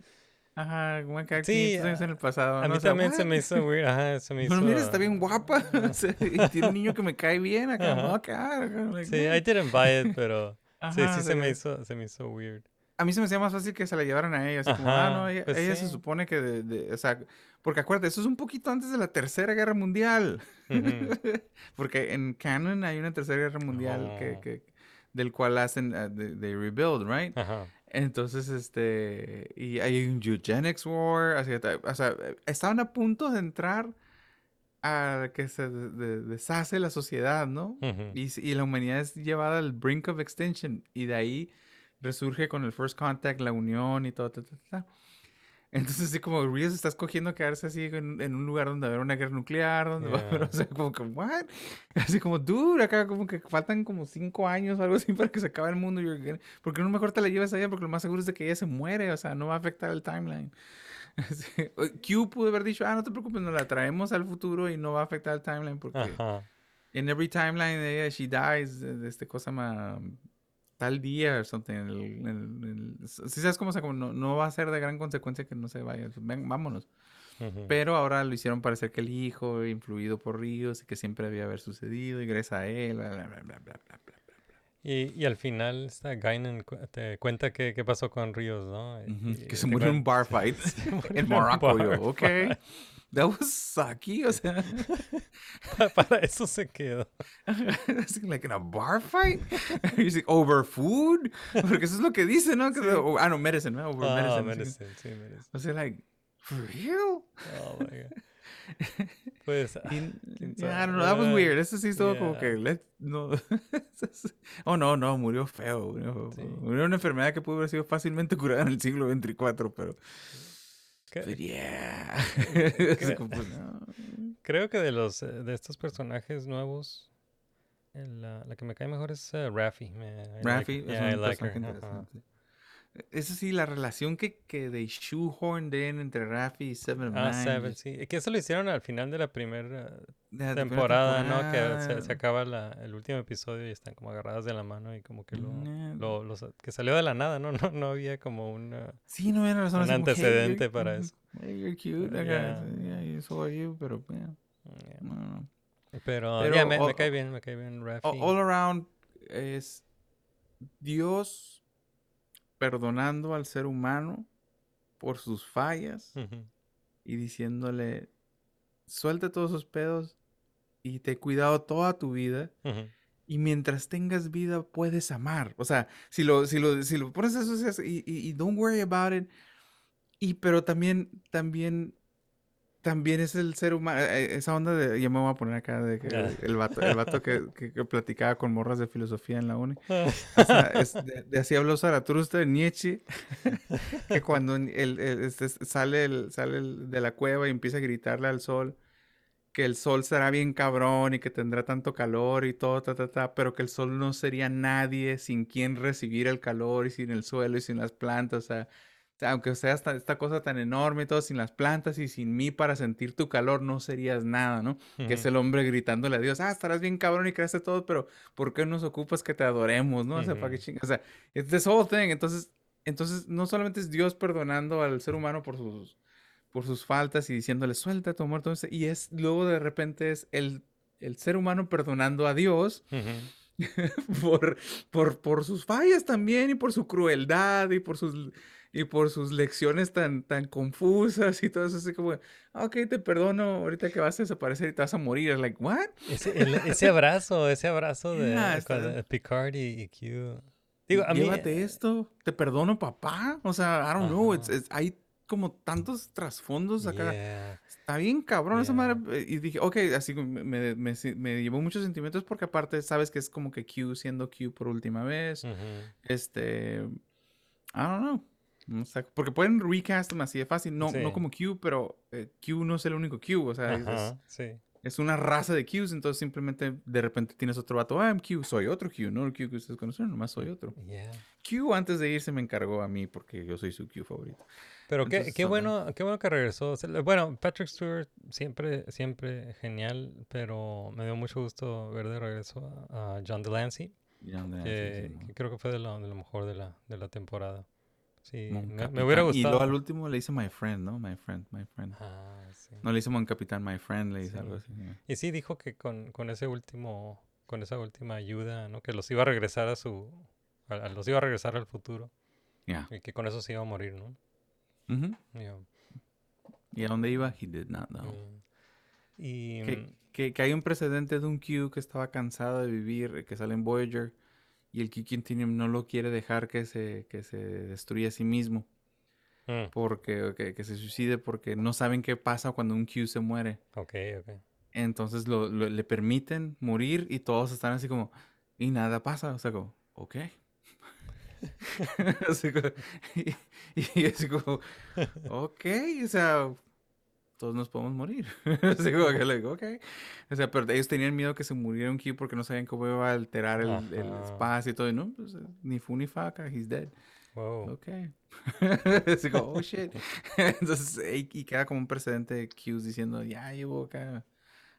ajá, me voy a quedar Sí, 500 años en el pasado, A ¿no? mí O sea, también se what? me hizo weird. Ajá, se me hizo. Pero mira, está bien guapa, o sea, y tiene un niño que me cae bien, acá a quedar, acá, like, Sí, I didn't buy it, pero. Sí, Ajá, sí se me hizo, se me hizo weird. A mí se me hacía más fácil que se la llevaran a ella, así como, ah, Ajá, no, ella, pues ella se sí. supone que, de, de- o sea, porque acuérdate, eso es un poquito antes de la Tercera Guerra Mundial, Ujú. porque en canon hay una Tercera Guerra Mundial que, Oh. que- del cual hacen, uh, de, de rebuild, right? Ajá. Entonces, este, y hay un eugenics war, así, o sea, estaban a punto de entrar a que se de- de- deshace la sociedad, ¿no? Ujú. Y, s- y la humanidad es llevada al brink of extinction y de ahí resurge con el first contact, la unión y todo, ta, ta, ta. Entonces, así como Rios está escogiendo quedarse así en, en un lugar donde va a haber una guerra nuclear, donde va a haber, Yeah. o sea, como que, what? Así como, dude, acá como que faltan como cinco años o algo así para que se acabe el mundo. you're gonna- ¿Por qué no mejor te la llevas allá? Porque lo más seguro es de que ella se muere, o sea, no va a afectar el timeline. Q pudo haber dicho, ah, no te preocupes, nos la traemos al futuro y no va a afectar el timeline porque en every timeline ella, she dies de, esta cosa tal día o something. Si sabes cómo, o como no, va a ser de gran consecuencia que no se vaya, pues, vámonos. Uh. Pero ahora lo hicieron parecer que el hijo, influido por Ríos, y que siempre había haber sucedido, ingresa a él, bla, bla, bla, bla, bla, bla. Y, y al final esta Guinan cu- te cuenta qué, qué pasó con Ríos, ¿no? Ujú, y Que se murió en bar fight murió en Morocco. Yo, ok. That was sucky. O sea, Para eso se quedó. like in a bar fight. He's like, over food. Porque eso es lo que dice, ¿no? Que, oh, ah, no, medicine, ¿no? Over Ah, medicine. sí. medicine, sí, medicine. O sea, like, for real? Oh my God. Pues, Y- yeah, I don't know. That was weird. Eso sí estuvo como yeah. que, let, no. oh, no, no, murió feo. Murió, Sí. murió una enfermedad que pudo haber sido fácilmente curada en el siglo XXIV, pero. que- but yeah. como, pues, no. Creo que de los eh, de estos personajes nuevos, la, la que me cae mejor es eh, Raffi. me- I like- Raffi es yeah, un like her, personaje ajá. Eso sí, la relación que, que de shoehorned in entre Raffi y Seven of Ah, Nine. Seven, sí. Que eso lo hicieron al final de la primera primera temporada, ¿no? Que se, temporada. se acaba la- el último episodio y están como agarradas de la mano y como que lo, Yeah. lo- lo que salió de la nada, ¿no? No, no había como una... Sí, no era razón. un así como, "Hey, antecedente you're- para eso. You're cute. Acá, yeah. yeah, so are you, pero, no, no. Pero, Pero ya, me, me all- cae bien, me cae bien Raffi. A- All around es Dios perdonando al ser humano por sus fallas y diciéndole, suelta todos esos pedos y te he cuidado toda tu vida. Y mientras tengas vida, puedes amar. O sea, si lo, si lo, si lo pones eso es- y, y, y don't worry about it. Y pero también, también, también es el ser humano. eh, Esa onda de, ya me voy a poner acá de que Ah. el vato, el vato que, que- que platicaba con morras de filosofía en la uni. O sea, es de, de así habló Zaratustra de Nietzsche, que cuando el, el- este, sale, el, sale el de la cueva y empieza a gritarle al sol, que el sol será bien cabrón y que tendrá tanto calor y todo, ta, ta, ta, pero que el sol no sería nadie sin quien recibir el calor y sin el suelo y sin las plantas, o sea, aunque sea esta, esta cosa tan enorme y todo, sin las plantas y sin mí para sentir tu calor, no serías nada, ¿no? Que es el hombre gritándole a Dios, ah, estarás bien cabrón y creaste todo, pero ¿por qué nos ocupas que te adoremos, no? O sea, ¿para qué chingas? O sea, it's this whole thing. Entonces, entonces, no solamente es Dios perdonando al ser humano por sus, por sus faltas y diciéndole, suelta tu amor, todo eso, y es, luego de repente es el, el ser humano perdonando a Dios Ujú. por, por, por sus fallas también y por su crueldad y por sus, y por sus lecciones tan, tan confusas y todo eso, así como, "Ah, ok, te perdono, ahorita que vas a desaparecer y te vas a morir, es like, what? Ese, el- ese abrazo, ese abrazo de Yeah, está- Picard y, y Q. Digo, a mí... Llévate esto, te perdono, papá. O sea, I don't know, it's- hay como tantos trasfondos acá. Yeah. Está bien cabrón esa madre. eh, Y dije, ok, así me, me, me, llevó muchos sentimientos porque aparte sabes que es como que Q siendo Q por última vez. Este, I don't know. Porque pueden recast así de fácil, no, no como Q, pero eh, Q no es el único Q, o sea, es- es, Ajá, sí. es una raza de Qs, entonces simplemente de repente tienes otro vato, ah, I'm Q, soy otro Q, no el Q que ustedes conocen, nomás soy otro. Yeah. Q antes de irse me encargó a mí porque yo soy su Q favorito. Pero qué, Entonces, qué ajá. bueno, qué bueno que regresó. Bueno, Patrick Stewart siempre, siempre genial, pero me dio mucho gusto ver de regreso a, John Delancey, ya, sí, que, sí, que creo que fue de lo, de lo mejor de la, de la temporada. Sí, me, me hubiera Y gustado. luego al último le hice My Friend, ¿no? My Friend, My Friend. Ah, sí. No le hice Mon Capitán, My Friend, le hice Sí. algo así. Y sí dijo que con, con ese último, con esa última ayuda, ¿no? Que los iba a regresar a su, a- a- los iba a regresar al futuro Yeah. y que con eso se iba a morir, ¿no? Ujú. Yeah. ¿Y a dónde iba? He did not know. Mm. Y Que, que, que hay un precedente de un Q que estaba cansado de vivir, eh, que sale en Voyager, y el Continuum no lo quiere dejar que se, que se destruya a sí mismo, mm, porque que, que se suicide porque no saben qué pasa cuando un Q se muere. ok, ok. Entonces lo, lo- le permiten morir y todos están así como, y nada pasa. O sea, como, ok. Así como- y, y así como, ok, o sea, todos nos podemos morir. así como que, like, ok. O sea, pero ellos tenían miedo que se muriera un Q porque no sabían cómo iba a alterar el, el espacio y todo. Y no, pues, eh, ni fu ni faca, he's dead. Wow. Ok. Así como, oh shit. Entonces, y, queda como un precedente de Qs diciendo, ya llevo acá,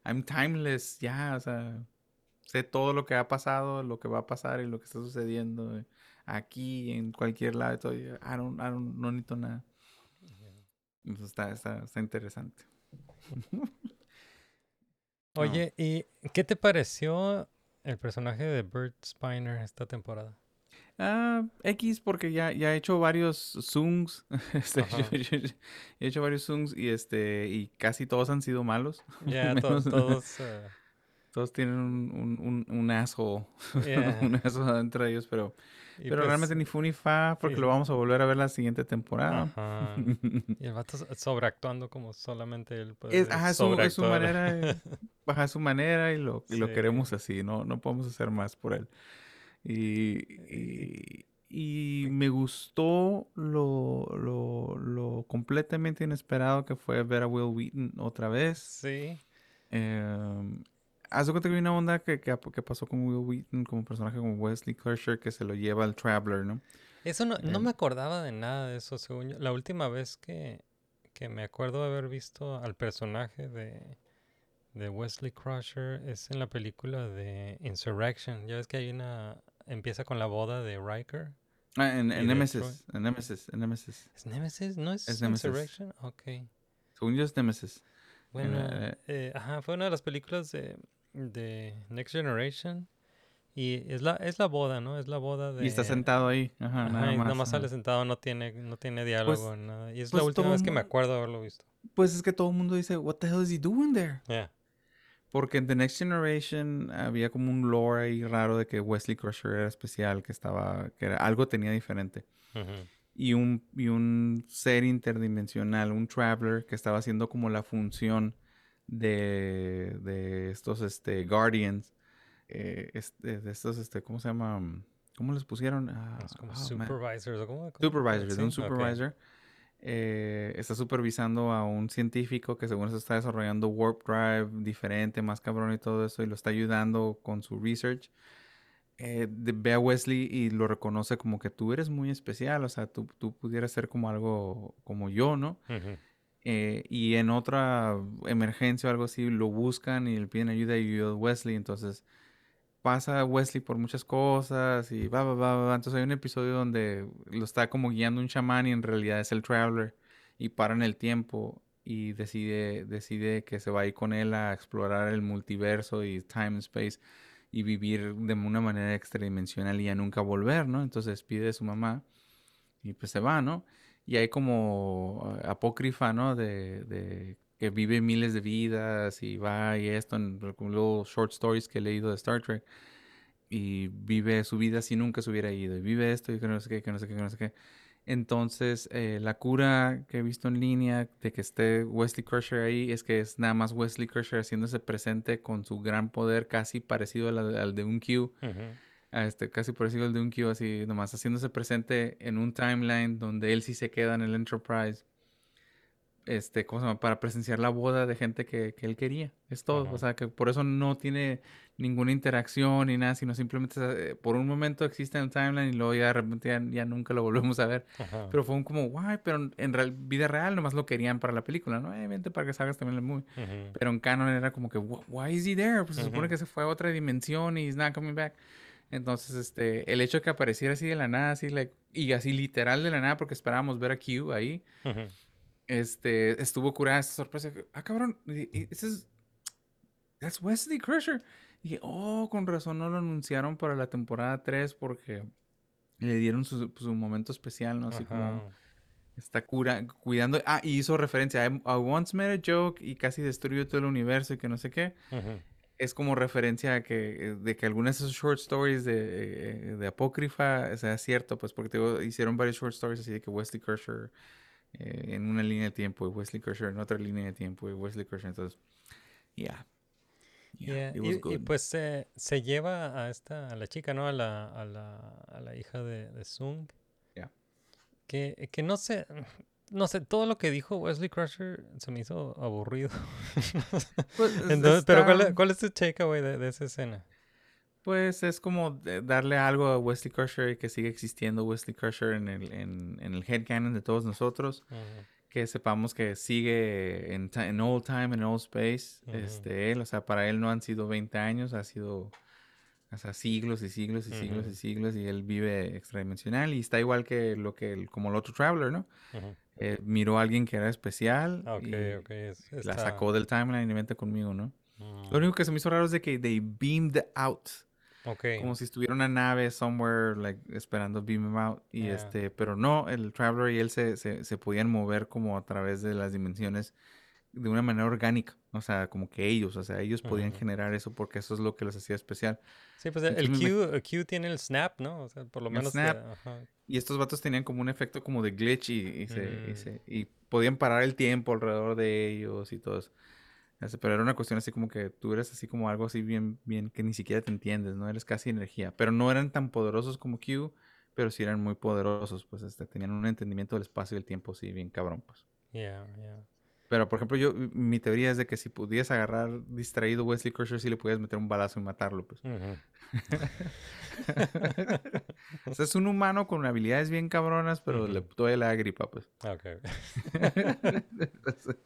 I'm timeless, ya, o sea, sé todo lo que ha pasado, lo que va a pasar y lo que está sucediendo aquí, en cualquier lado, y todo. I don't, I don't, no necesito nada. Entonces está, está, está interesante. Oye, ¿y qué te pareció el personaje de Bert Spiner esta temporada? Ah, X porque ya, ya he hecho varios zooms. Este, Ajá. yo- yo- yo- he hecho varios zooms y este y casi todos han sido malos. Ya, to- Menos- todos. eh, todos tienen un, un, un, un asshole. Yeah. un asshole dentro de ellos, pero, y pero pues, realmente ni fu ni fa porque sí. lo vamos a volver a ver la siguiente temporada. Ajá. Y el vato so- sobreactuando como solamente él puede Es, ajá, su, es su manera, baja su manera y lo, y lo Sí. queremos así, no, no podemos hacer más por él. Y, y, y me gustó lo, lo, lo completamente inesperado que fue ver a Will Wheaton otra vez. Sí. Em, haz cuenta que hay una onda que, que, que pasó con Will Wheaton como personaje como Wesley Crusher que se lo lleva al Traveler, ¿no? Eso no, no Em. me acordaba de nada de eso, según yo. La última vez que, que me acuerdo de haber visto al personaje de, de Wesley Crusher es en la película de Insurrection. Ya ves que hay una... Empieza con la boda de Riker. Ah, en, en Nemesis, en Nemesis, en Nemesis. ¿Es Nemesis? ¿No es, Es Nemesis. Insurrection? Ok. Según yo es Nemesis. Bueno, eh, eh, ajá, fue una de las películas de, de Next Generation. Y es la, es la boda, ¿no? Es la boda de... Y está sentado ahí, ajá, Ajá, nada y más. nada más ajá. sale sentado, no tiene, no tiene diálogo, nada. Y es pues la última vez que me acuerdo haberlo visto. Pues es que todo el mundo dice, what the hell is he doing there? Yeah. Porque en The Next Generation había como un lore ahí raro de que Wesley Crusher era especial, que estaba, que era, algo tenía diferente. Ujú. Y un, y un ser interdimensional, un traveler que estaba haciendo como la función de, de estos este, Guardians, eh, este, de estos, este, ¿cómo se llama? ¿Cómo les pusieron? Ah, Es como oh, supervisors, ¿o cómo? cómo? Supervisor, de un Sí, ok. supervisor. eh, está supervisando a un científico que según eso está desarrollando Warp Drive diferente, más cabrón y todo eso, y lo está ayudando con su research. Eh, ve a Wesley y lo reconoce como que tú eres muy especial, o sea, tú, tú pudieras ser como algo como yo, ¿no? Ujú. Eh, y en otra emergencia o algo así lo buscan y le piden ayuda y ayuda a Wesley. Entonces pasa Wesley por muchas cosas y va, va, va, va. Entonces hay un episodio donde lo está como guiando un chamán y en realidad es el Traveler y paran el tiempo y decide, decide que se va a ir con él a explorar el multiverso y time and space y vivir de una manera extradimensional y ya nunca volver, ¿no? Entonces pide de su mamá y pues se va, ¿no? Y hay como eh, apócrifa, ¿no? De, que vive miles de vidas y va y esto, en luego short stories que he leído de Star Trek. Y vive su vida si nunca se hubiera ido. Y vive esto y que no sé qué, que no sé qué, que no sé qué. Entonces, eh, la cura que he visto en línea de que esté Wesley Crusher ahí es que es nada más Wesley Crusher haciéndose presente con su gran poder casi parecido al, de un Q a este, casi parecido al de un Q, así nomás haciéndose presente en un timeline donde él sí se queda en el Enterprise, este, ¿cómo se llama? Para presenciar la boda de gente que, que él quería. Es todo. Ajá. O sea, que por eso no tiene ninguna interacción ni nada, sino simplemente eh, por un momento existe en el timeline y luego ya de repente ya, ya nunca lo volvemos a ver. Ajá. Pero fue un como, guay, pero en real- vida real nomás lo querían para la película, ¿no? Eh, vente para que salgas también el movie. Pero en canon era como que, "Wh- why is he there? Pues se supone que se fue a otra dimensión y he's not coming back. Entonces, este, el hecho de que apareciera así de la nada, así, like, y así literal de la nada, porque esperábamos ver a Q ahí, este, estuvo curada esa sorpresa. Ah, cabrón, ese es, that's Wesley Crusher. Y dije, oh, con razón no lo anunciaron para la temporada 3 porque le dieron su, su momento especial, ¿no? Así como Ajá. está cura, cuidando. Ah, y hizo referencia a I, I once made a joke y casi destruyó todo el universo y que no sé qué. Ujú. Es como referencia a que, eh, de que algunas de esos short stories de, eh, de Apócrifa sea cierto, pues porque digo, hicieron varios short stories así de que Wesley Crusher eh, en una línea de tiempo y Wesley Crusher en otra línea de tiempo y Wesley Crusher. Entonces, yeah. Yeah, it Y, was y good. pues se se lleva a esta, a la chica, ¿no? A la, a la, a la hija de, de Sung. Yeah. Que, que no sé, no sé, todo lo que dijo Wesley Crusher se me hizo aburrido. Pues, es- Entonces, pero ¿cuál, cuál es tu takeaway de, de esa escena? Pues es como darle algo a Wesley Crusher y que siga existiendo Wesley Crusher en el, en, en el headcanon de todos nosotros. Que sepamos que sigue en, en all time, en all space, este, él, o sea, para él no han sido 20 años, ha sido, o sea, siglos y siglos y siglos y siglos, y él vive extradimensional, y está igual que lo que, el- como el otro Traveler, ¿no? Eh, miró a alguien que era especial, Ah, Ok, y ok. es- la sacó del timeline y vente conmigo, ¿no? Mm. Lo único que se me hizo raro es de que they beamed out Ok. Como si estuviera una nave somewhere, like, esperando beam him out. Y Yeah. este, pero no, el Traveler y él se, se, se podían mover como a través de las dimensiones de una manera orgánica. O sea, como que ellos, o sea, ellos podían generar eso porque eso es lo que los hacía especial. Sí, pues el, el Entonces me- Q, el Q tiene el snap, ¿no? O sea, por lo El menos. snap. ajá. Y estos vatos tenían como un efecto como de glitch y, y se, y, Mm. se- y podían parar el tiempo alrededor de ellos y todo eso. Pero era una cuestión así como que tú eres así como algo así bien, bien que ni siquiera te entiendes, ¿no? Eres casi energía. Pero no eran tan poderosos como Q, pero sí eran muy poderosos, pues este, tenían un entendimiento del espacio y el tiempo, sí, bien cabrón, pues. Yeah, yeah. Pero, por ejemplo, yo, mi teoría es de que si pudieras agarrar distraído Wesley Crusher, sí le pudieras meter un balazo y matarlo, pues. Ujú. o sea, es un humano con habilidades bien cabronas, pero le, todavía le da gripa, pues. Ok.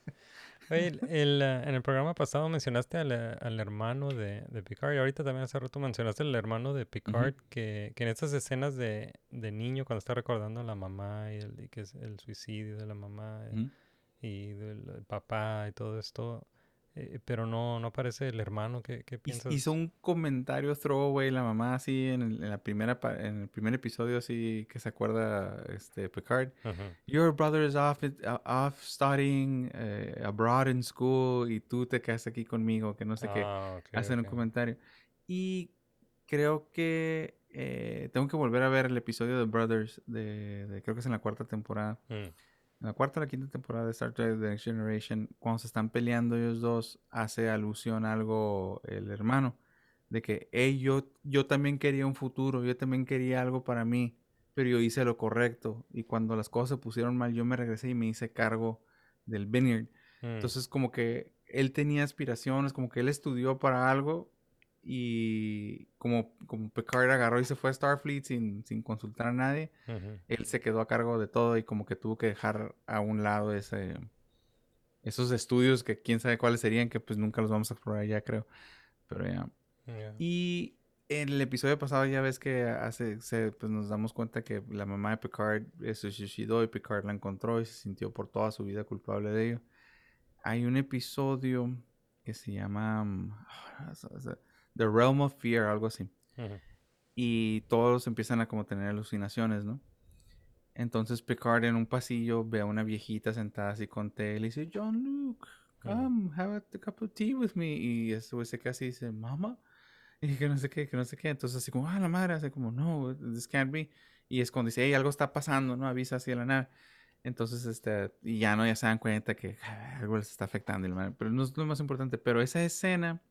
Oye, el- el, ah, en el programa pasado mencionaste al, ah, al hermano de, de Picard y ahorita también hace rato mencionaste al hermano de Picard que, que en estas escenas de, de niño cuando está recordando a la mamá y, el, y que es el suicidio de la mamá eh, Ujú. Y del el papá y todo esto, eh, pero no, no aparece el hermano, ¿qué, qué piensas? Hizo un comentario throwaway la mamá así en, el- en la primera en el primer episodio así que se acuerda este Picard. Ujú. Your brother is off, uh, off studying eh, abroad in school y tú te quedas aquí conmigo, que no sé qué. Ah, ok, Hacen ok. un comentario. Y creo que eh, tengo que volver a ver el episodio de Brothers de, de- creo que es en la cuarta temporada. Mm. En la cuarta o la quinta temporada de Star Trek The Next Generation, cuando se están peleando ellos dos, hace alusión a algo el hermano. De que, hey, yo, yo también quería un futuro, yo también quería algo para mí, pero yo hice lo correcto. Y cuando las cosas se pusieron mal, yo me regresé y me hice cargo del Vineyard. Mm. Entonces, como que él tenía aspiraciones, como que él estudió para algo y como, como Picard agarró y se fue a Starfleet sin, sin consultar a nadie, él se quedó a cargo de todo y como que tuvo que dejar a un lado ese, esos estudios que quién sabe cuáles serían, que pues nunca los vamos a explorar ya creo. Pero ya. Yeah. Y en el episodio pasado ya ves que hace, se, pues nos damos cuenta que la mamá de Picard eh, se suicidó y Picard la encontró y se sintió por toda su vida culpable de ello. Hay un episodio que se llama mm, The Realm of Fear, algo así. Ujú. Y todos empiezan a como tener alucinaciones, ¿no? Entonces Picard en un pasillo ve a una viejita sentada así con té y le dice, John Luke, come, have a cup of tea with me. Y ese güey se y dice, Mama. Y que no sé qué, que no sé qué. Entonces así como, ah, la madre, así como, no, this can't be. Y es cuando dice, hey, algo está pasando, ¿no? Avisa así de la nave. Entonces, este, y ya no, ya se dan cuenta que ah, algo les está afectando. Pero no es lo más importante. Pero esa escena,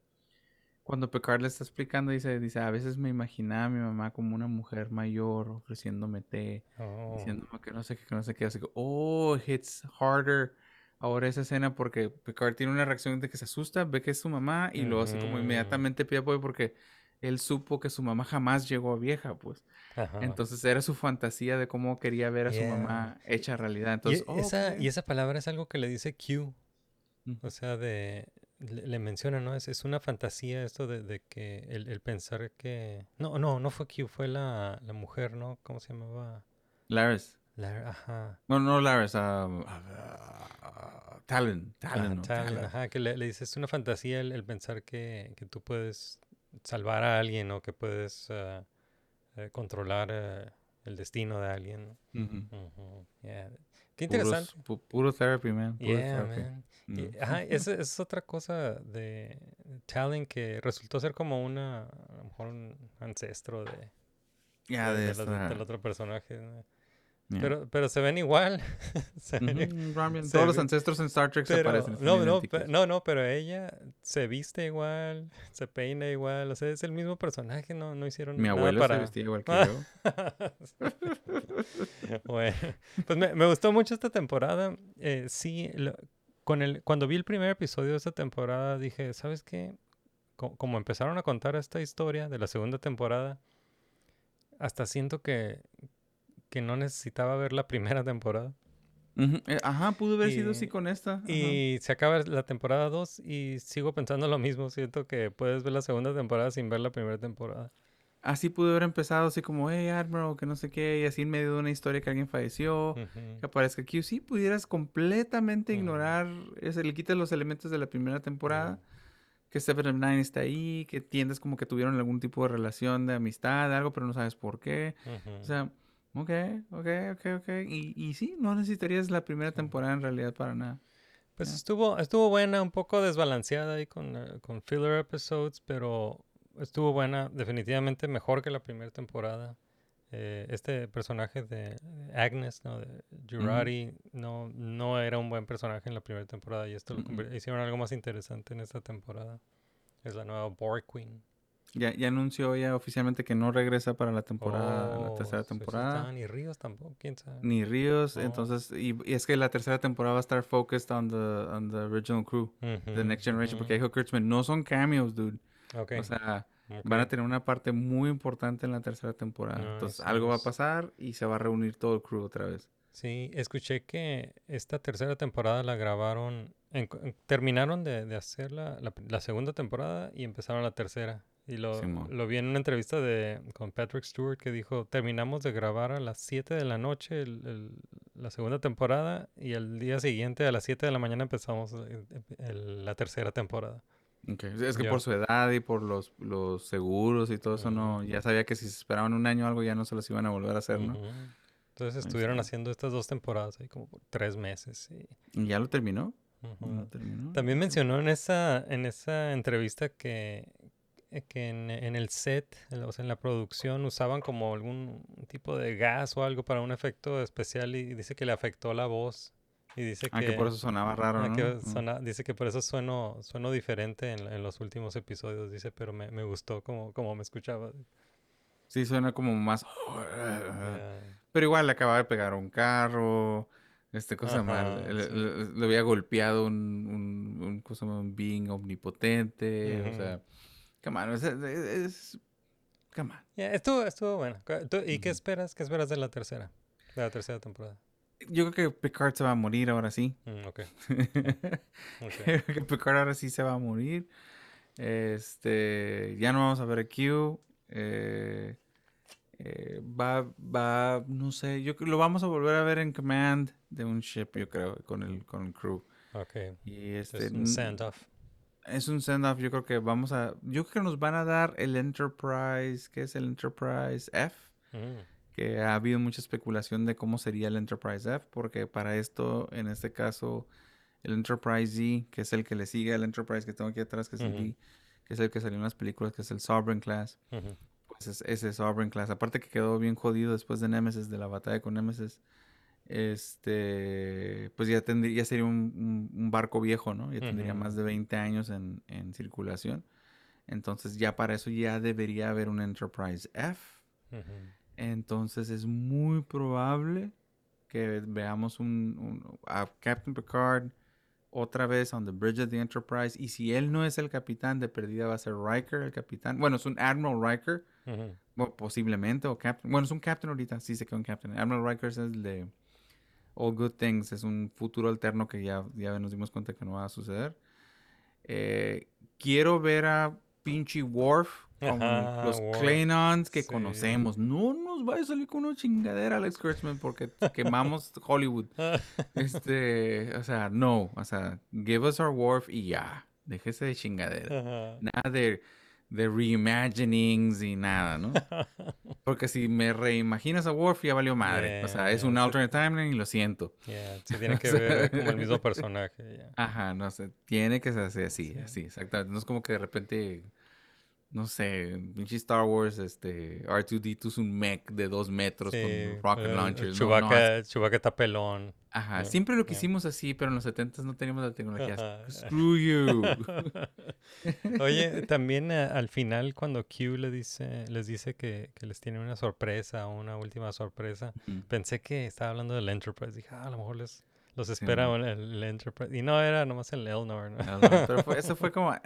cuando Picard le está explicando, dice, dice, a veces me imaginaba a mi mamá como una mujer mayor ofreciéndome té, Oh. diciéndome que no sé qué, que no sé qué. Así que, oh, hits harder ahora esa escena porque Picard tiene una reacción de que se asusta, ve que es su mamá y luego así como Ujú. inmediatamente pide apoyo porque él supo que su mamá jamás llegó a vieja, pues. Ajá. Entonces era su fantasía de cómo quería ver a su mamá hecha realidad. Y Entonces, esa, ok. y esa palabra es algo que le dice Q. O sea, de le, le menciona, ¿no? Es, es una fantasía esto de, de que el, el pensar que... No, no, no fue Q, fue la, la mujer, ¿no? ¿Cómo se llamaba? Laris. La, ajá. Bueno, no Laris, um, ah, Talon. Ajá, Talon, no, Talon, Talon. ajá, que le, le dice, es una fantasía el, el pensar que, que tú puedes salvar a alguien o que puedes ah, eh, controlar eh, el destino de alguien. ¿no? Yeah. Qué Puros- interesante. pu- puro therapy, man. Puro Yeah, therapy. man. Y, Mm. ajá, esa esa es otra cosa de Talon que resultó ser como una, a lo mejor un ancestro de, Ya, de de la- esta- del otro personaje. ¿no? Yeah. Pero, pero se ven igual. se se Todos los ancestros en Star Trek se pero- parecen. son no, no, pe- no, no, pero ella se viste igual, se peina igual, o sea, es el mismo personaje, no, no hicieron Mi nada abuelo para... se vestía igual que yo. bueno, pues me, me gustó mucho esta temporada. Eh, sí, lo- con el, cuando vi el primer episodio de esta temporada dije, ¿sabes qué? Co- como empezaron a contar esta historia de la segunda temporada, hasta siento que, que no necesitaba ver la primera temporada. Eh, Ajá, pudo haber sido así con esta. ajá. Y se acaba la temporada 2 y sigo pensando lo mismo. Siento que puedes ver la segunda temporada sin ver la primera temporada. Así pudo haber empezado así como, hey, Admiral, que no sé qué, y así en medio de una historia que alguien falleció, que aparezca aquí. Sí, pudieras completamente ignorar, ese, le quitas los elementos de la primera temporada, que Seven of Nine está ahí, que entiendes como que tuvieron algún tipo de relación de amistad, algo, pero no sabes por qué. O sea, ok, ok, ok, ok. Y, y sí, no necesitarías la primera temporada en realidad para nada. Pues estuvo, estuvo buena, un poco desbalanceada ahí con, eh, con filler episodes, pero estuvo buena, definitivamente mejor que la primera temporada. Eh, este personaje de Agnes, ¿no? De Jurati, no, no era un buen personaje en la primera temporada y esto lo Mm-mm. conver- hicieron algo más interesante en esta temporada. Es la nueva Borg Queen. Ya, ya anunció ya oficialmente que no regresa para la temporada, la Oh, tercera temporada. está, Ni Ríos tampoco, quién sabe. Ni Ríos, Oh. entonces, y, y es que la tercera temporada va a estar focused on the, on the original crew, the Next Generation, porque dijo Kurtzman, no son cameos, dude. O sea, van a tener una parte muy importante en la tercera temporada. Entonces, algo va a pasar y se va a reunir todo el crew otra vez. Sí, escuché que esta tercera temporada la grabaron, en- en- terminaron de, de hacer la, la, la segunda temporada y empezaron la tercera. Y lo, vi en una entrevista de, con Patrick Stewart que dijo, terminamos de grabar a las 7 de la noche el- el- la segunda temporada y al día siguiente a las 7 de la mañana empezamos eh, el- la tercera temporada. Es que por su edad y por los, los seguros y todo eso, no, ya sabía que si se esperaban un año o algo ya no se los iban a volver a hacer, ¿no? Entonces Ahí estuvieron haciendo estas dos temporadas ahí como por tres meses. y- ¿Y ya lo terminó? También mencionó en esa, en esa entrevista que, eh, que en, en el set, en la- o sea, en la producción, usaban como algún tipo de gas o algo para un efecto especial y dice que le afectó la voz. Y dice Ah, que por eso sonaba raro, ah, ¿no? que sona- dice que por eso sueno, sueno diferente en, en los últimos episodios, dice, pero me, me gustó como, como me escuchaba. Sí, suena como más... Ya. Pero igual le acababa de pegar un carro, este cosa Ajá, mal. Le, sí. le- le había golpeado un, un, un, cosa, un being omnipotente. O sea, come on, es, es, come on. Ya, estuvo, estuvo bueno. ¿Y qué esperas? ¿Qué esperas de la tercera? De la tercera temporada. Yo creo que Picard se va a morir ahora sí. Mm, ok. ok. Creo que Picard ahora sí se va a morir. Este, ya no vamos a ver a Q. eh, eh, va, va, no sé, yo lo vamos a volver a ver en command de un ship, yo creo, con el, con el crew. Ok. Y este, Es un send-off. es un send-off, yo creo que vamos a, yo creo que nos van a dar el Enterprise, ¿qué es el Enterprise F? Mm, que ha habido mucha especulación de cómo sería el Enterprise F, porque para esto, en este caso, el Enterprise Z, que es el que le sigue al Enterprise que tengo aquí atrás, que es, el, Ujú. D, que es el que salió en las películas, que es el Sovereign Class, ujú. pues es ese Sovereign Class. Aparte que quedó bien jodido después de Nemesis, de la batalla con Nemesis, este, pues ya, tendría, ya sería un, un- un barco viejo, ¿no? Ya tendría Ujú. más de 20 años en, en circulación. Entonces ya para eso ya debería haber un Enterprise F. Entonces es muy probable que veamos un, un- a Captain Picard otra vez on the bridge of the Enterprise. Y si él no es el capitán, de perdida va a ser Riker el capitán. Bueno, es un Admiral Riker, bueno, posiblemente, o Captain. Bueno, es un Captain ahorita, sí se quedó un Captain. Admiral Riker es el de All Good Things, es un futuro alterno que ya, ya nos dimos cuenta que no va a suceder. Eh, quiero ver a pinche Worf Ajá, los Worf. Klingons que Sí. conocemos. No nos vaya a salir con una chingadera, Alex Kurtzman, porque quemamos Hollywood. Este, o sea, no, o sea, give us our Worf y ya. Déjese de chingadera. Ajá. Nada de, de reimaginings y nada, ¿no? Porque si me reimaginas a Worf ya valió madre. o sea, es Yeah, un alternate timeline y lo siento. Yeah, se tiene que ver como el mismo personaje. Ajas, no sé, tiene que ser así, así, así, exactamente. No es como que de repente, no sé, pinche Star Wars, este, R2D2 es un mech de dos metros Sí, con rocket el- launchers. el no, no, Chewbacca, Chewbacca está pelón. Ajá, Yeah, siempre lo yeah. quisimos así, pero en los 70 no teníamos la tecnología. Screw you. Oye, también eh, al final cuando Q le dice, les dice que, que les tiene una sorpresa, una última sorpresa, pensé que estaba hablando del Enterprise. Dije, ah, a lo mejor les, los Sí, espera ¿no? el, el Enterprise. Y no, era nomás el Elnor. ¿no? No, no, pero fue- eso fue como...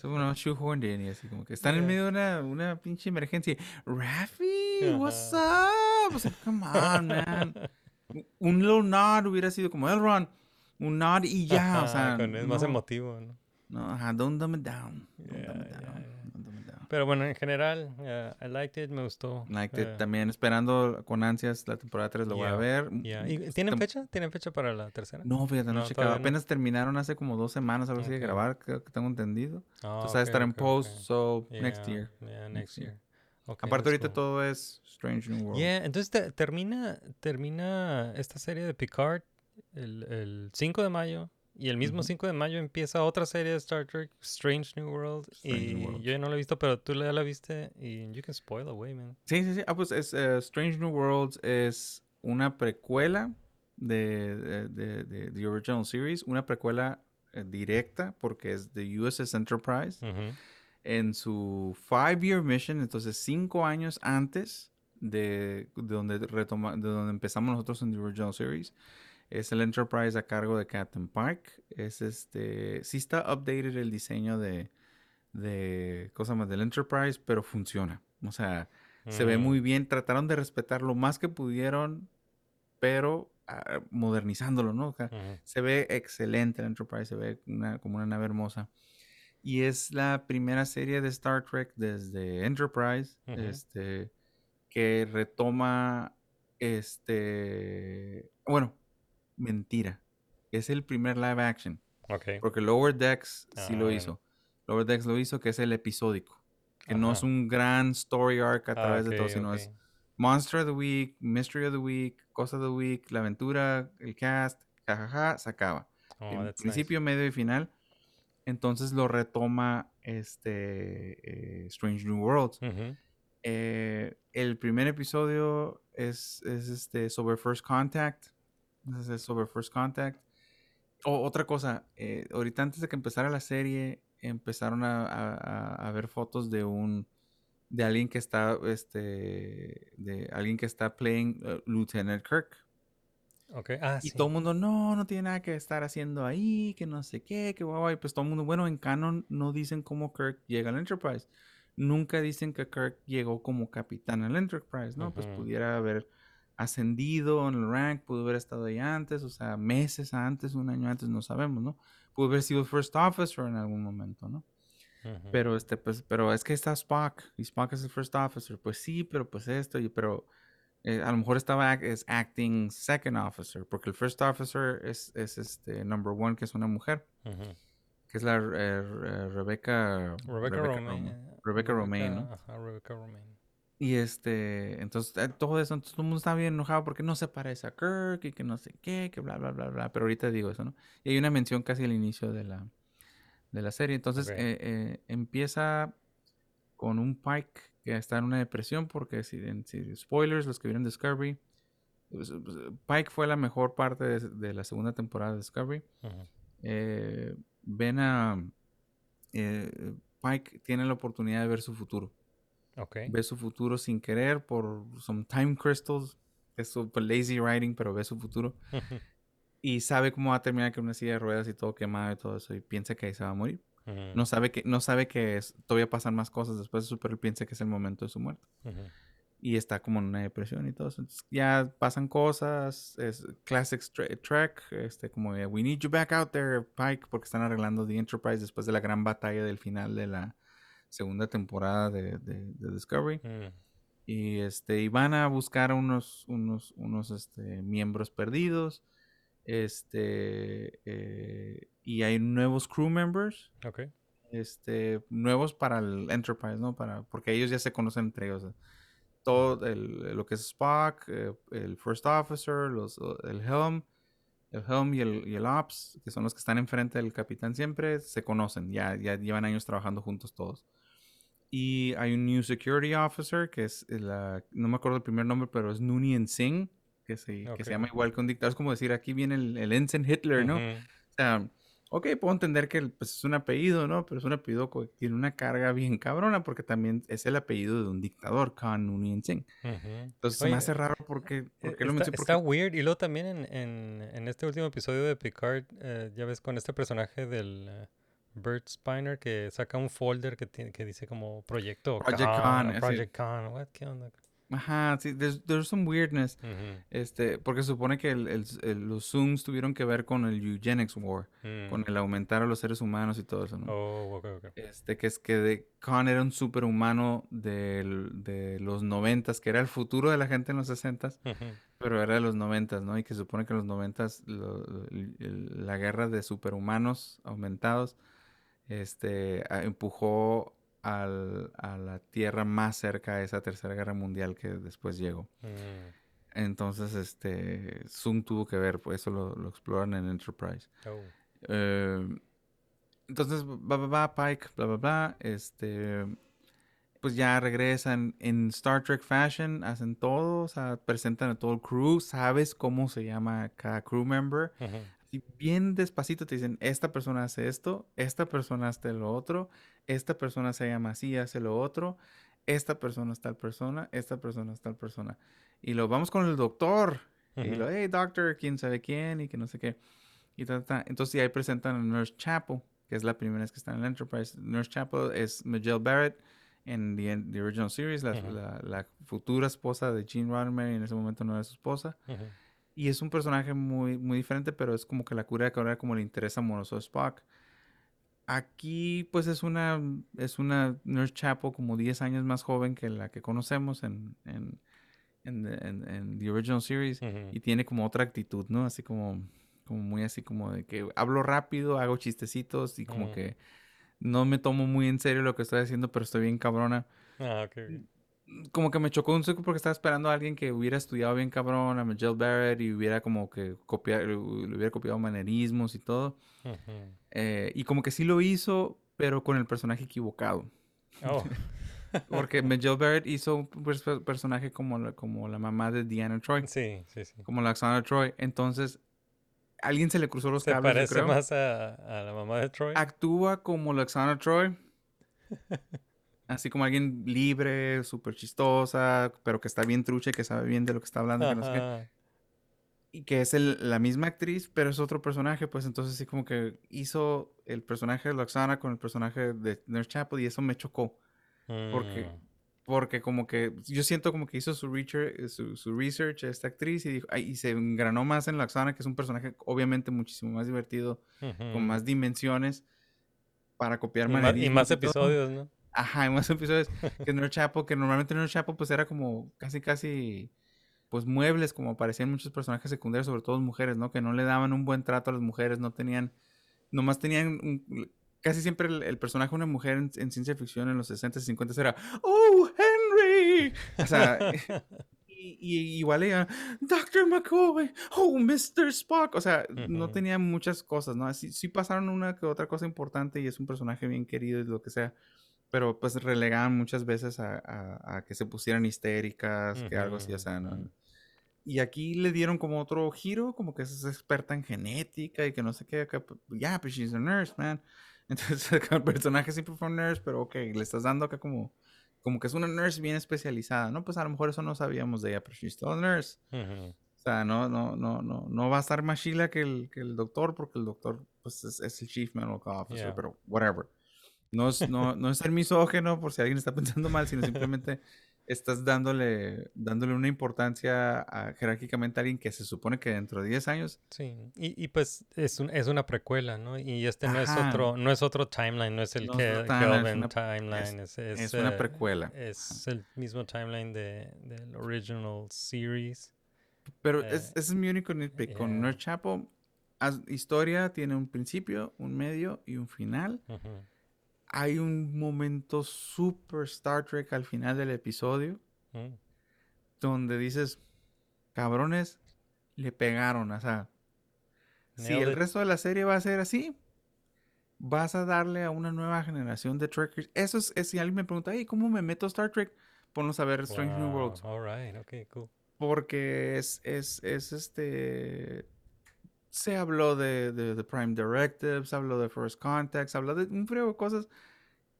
Fue una shoehorned y así como que están en Yeah. medio de una, una pinche emergencia. Rafi, what's Ajá. up? O sea, come on, man. Un little nod hubiera sido como Elrond. Un nod y ya, o sea. con- es más no, emotivo, ¿no? No, ajá, don't dumb it down. Don't Yeah, dumb it down. yeah. Don't dumb it down. Pero bueno, en general, uh, I liked it, me gustó. Liked it. Eh, También esperando con ansias la temporada 3, lo voy a Yeah, ver. yeah. Mm, ¿Y ¿Tienen fecha? ¿Tienen fecha para la tercera? No, fíjate, no, No, no. Apenas terminaron hace como dos semanas, algo así de Ok. grabar, creo que tengo entendido. Ah, Entonces, va a estar en ok, post, so next Yeah, year. Yeah, next year. year. Ok, Aparte, ahorita cool. todo es Strange New World. Yeah, entonces te- termina, termina esta serie de Picard el, el 5 de mayo y el mismo Ujú. 5 de mayo empieza otra serie de Star Trek, Strange New World. Strange y New Worlds. yo ya no la he visto, pero tú ya la viste y you can spoil away, man. Sí, sí, sí. Ah, pues es eh, Strange New Worlds es una precuela de, de, de- de The Original Series, una precuela eh, directa porque es de USS Enterprise Ujú. en su five-year mission, entonces cinco años antes de, de donde retoma, de donde empezamos nosotros en The Original Series. Es el Enterprise a cargo de Captain Park. Es este. Sí está updated el diseño de. de cosas más del Enterprise, pero funciona. O sea, se ve Mm. muy bien. Trataron de respetar lo más que pudieron, pero ah, modernizándolo, ¿no? O sea, Ujú. se ve excelente el Enterprise, se ve una- como una nave hermosa. Y es la primera serie de Star Trek desde Enterprise, este, que retoma, este, bueno, mentira. Es el primer live action, Ok. porque Lower Decks sí Ah, lo bueno. hizo. Lower Decks lo hizo, que es el episódico, que no es un gran story arc a Ah, través de todo, sino es Monster of the Week, Mystery of the Week, Cosa of the Week, la aventura, el cast, jajaja, se acaba. Oh, En nice. principio, medio y final. Entonces lo retoma este eh, Strange New Worlds. Eh, el primer episodio es, es, este sobre First Contact. Es es sobre First Contact. O otra cosa, eh, ahorita antes de que empezara la serie, empezaron a, a- a- a ver fotos de un de alguien que está este de alguien que está playing uh, Lieutenant Kirk. Ok, ah, Y sí. todo el mundo, no, no tiene nada que estar haciendo ahí, que no sé qué, que guau, guau", y pues todo el mundo, bueno, en canon no dicen cómo Kirk llega al Enterprise. Nunca dicen que Kirk llegó como capitán al Enterprise, ¿no? Pues pudiera haber ascendido en el rank, pudo haber estado ahí antes, o sea, meses antes, un año antes, no sabemos, ¿no? Pudo haber sido First Officer en algún momento, ¿no? Pero este, pues, pero es que está Spock y Spock es el first officer. Pues sí, pero pues esto, y, pero eh, a lo mejor estaba ac- es acting second officer, porque el first officer es, es este number one, que es una mujer, que es la eh, Re- Rebecca Rebecca Rom- Romaine. Rebecca Romaine, ¿no? Ajá, Rebecca Romaine. Y este, entonces eh, todo eso, entonces todo el mundo estaba bien enojado porque no se parece a Kirk y que no sé qué, que bla, bla, bla, bla. Pero ahorita digo eso, ¿no? Y hay una mención casi al inicio de la, de la serie. Entonces eh, eh, empieza con un Pike que está en una depresión porque, si, spoilers, los que vieron Discovery, pues, pues, Pike fue la mejor parte de, de la segunda temporada de Discovery. Eh, ven a... eh, Pike tiene la oportunidad de ver su futuro Ok. ve su futuro sin querer por some time crystals. Es super lazy writing, pero ve su futuro. Y sabe cómo va a terminar con una silla de ruedas y todo quemado y todo eso. Y piensa que ahí se va a morir. Ujú. No sabe que, no sabe que es- todavía pasan más cosas después de eso, pero él piensa que es el momento de su muerte. Ujú. Y está como en una depresión y todo eso. Entonces, ya pasan cosas. Es classic Trek. Este, como We need you back out there, Pike. Porque están arreglando The Enterprise después de la gran batalla del final de la segunda temporada de, de- de Discovery. Mm. Y este, y van a buscar a unos, unos, unos este, miembros perdidos. Este, eh, y hay nuevos crew members. Ok. Este, nuevos para el Enterprise, ¿no? Para, porque ellos ya se conocen entre ellos. Todo el- lo que es Spock, eh, el First Officer, los, el Helm, el Helm y el, y el Ops, que son los que están enfrente del capitán siempre, se conocen. Ya, ya llevan años trabajando juntos todos. Y hay un New Security Officer, que es la, no me acuerdo el primer nombre, pero es Noonien Singh, que se, que se llama igual que un dictador. Es como decir, aquí viene el, el Ensign Hitler, ¿no? O sea, ok, puedo entender que pues, es un apellido, ¿no? Pero es un apellido que tiene una carga bien cabrona, porque también es el apellido de un dictador, Khan Noonien Singh. Ujú. Entonces se me hace raro porque, Eh, porque lo está, mencioné. está weird. Y luego también en, en, en este último episodio de Picard, eh, ya ves con este personaje del eh, Bert Spiner que saca un folder que, tiene, que dice como proyecto Project Khan, Khan, o así. Project Khan. What? ¿Qué onda? Ajá, sí, there's, there's some weirdness. Este, porque se supone que el- el- el- los Zooms tuvieron que ver con el Eugenics War, Mm. con el aumentar a los seres humanos y todo eso, ¿no? Oh, ok, ok. Este, que es que de, Khan era un superhumano del- de los noventas, que era el futuro de la gente en los sesentas, pero era de los noventas, ¿no? Y que se supone que en los noventas la guerra de superhumanos aumentados, este, empujó al- a la Tierra más cerca a esa tercera guerra mundial que después llegó. Mm. Entonces, este, Zoom tuvo que ver, pues eso lo, lo exploran en Enterprise. Oh. Eh, entonces, va, va, va, Pike, bla, bla, bla, este, pues ya regresan en Star Trek fashion, hacen todo, o sea, presentan a todo el crew, sabes cómo se llama cada crew member. Y bien despacito te dicen, esta persona hace esto, esta persona hace lo otro, esta persona se llama así, hace lo otro, esta persona es tal persona, esta persona es tal persona. Y lo vamos con el doctor. Y Ujú. lo, hey, doctor, quién sabe quién y que no sé qué. Y ta, ta. Entonces y ahí presentan a Nurse Chapel, que es la primera vez que está en el Enterprise. Nurse Chapel es Miguel Barrett en the, the original series, la, Ujú. la- la futura esposa de Gene Roddenberry, en ese momento no era su esposa. Ujú. Y es un personaje muy, muy diferente, pero es como que la cura de ahora como le interesa amoroso a Spock. Aquí, pues, es una, es una Nurse Chapel como 10 años más joven que la que conocemos en, en, en, the- en- en the original series. Ujú. Y tiene como otra actitud, ¿no? Así como, como muy así como de que hablo rápido, hago chistecitos y como que no me tomo muy en serio lo que estoy haciendo, pero estoy bien cabrona Ah, ok. Como que me chocó un poco porque estaba esperando a alguien que hubiera estudiado bien cabrón, a Miguel Barrett, y hubiera como que copiar, le hubiera copiado manerismos y todo. Eh, y como que sí lo hizo, pero con el personaje equivocado. Oh. Porque Miguel Barrett hizo un pers- personaje como la, como la mamá de Diana Troy, Sí, sí, sí. como la Oksana Troy. Entonces, alguien se le cruzó los Se cables, parece creo. más a, a la mamá de Troy. Actúa como la Oksana Troy. Así como alguien libre, súper chistosa, pero que está bien trucha y que sabe bien de lo que está hablando. que no sé qué. Y que es el- la misma actriz, pero es otro personaje, pues entonces sí como que hizo el personaje de Loxana con el personaje de Nurse Chapel y eso me chocó, porque, Mm. porque como que yo siento como que hizo su, research, su, su research esta actriz y, dijo, y se engranó más en Loxana, que es un personaje obviamente muchísimo más divertido, Ujú. con más dimensiones para copiar Y ma- y más todo. episodios, ¿no? Ajá, y más episodios que Nurse Chapel, que normalmente Nurse Chapel pues era como casi casi pues muebles como aparecían muchos personajes secundarios, sobre todo mujeres, ¿no? Que no le daban un buen trato a las mujeres, no tenían, nomás tenían un- casi siempre el, el personaje de una mujer en, en ciencia ficción en los 60 y 50 era, ¡Oh, Henry! O sea, y, y igual ella, Dr. McCoy, ¡Oh, Mr. Spock! O sea, no tenía muchas cosas, ¿no? Sí, sí pasaron una que otra cosa importante y es un personaje bien querido y lo que sea pero pues relegaban muchas veces a, a- a que se pusieran histéricas, que algo así, o sea, ¿no? Y aquí le dieron como otro giro, como que es experta en genética y que no sé qué, pues, ya, pues she's a nurse, man. Entonces el personaje siempre fue un nurse, pero ok, le estás dando acá como, como que es una nurse bien especializada, ¿no? Pues a lo mejor eso no sabíamos de ella, pero she's still a nurse. Ujú. O sea, no, no, no, no, no va a estar más chila que el, que el doctor, porque el doctor, pues, es, es el Chief Medical Officer, Yeah. pero whatever. No es, no, no es ser misógeno por si alguien está pensando mal, sino simplemente estás dándole, dándole una importancia a- jerárquicamente a alguien que se supone que dentro de 10 años Sí, y, y pues es, un- es una precuela, ¿no? Y este no es otro, no es otro timeline, no es el No que es Kelvin una- timeline, es, es, es una eh, precuela. Es el mismo timeline de, del original series. Pero Eh, es, ese es mi único nitpick. Con yeah. Nerd Chapel, haz- historia tiene un principio, un medio y un final. Ujú. Hay un momento super Star Trek al final del episodio Mm. donde dices, cabrones, le pegaron. O sea, si el it. resto de la serie va a ser así, vas a darle a una nueva generación de Trekkers. Eso es, es si alguien me pregunta, hey, ¿cómo me meto a Star Trek? Ponlos a ver Strange New Worlds. all right, okay, cool. Porque es, es, es este. Se habló de, de, de Prime Directives, se habló de First Contact, se habló de un frío de cosas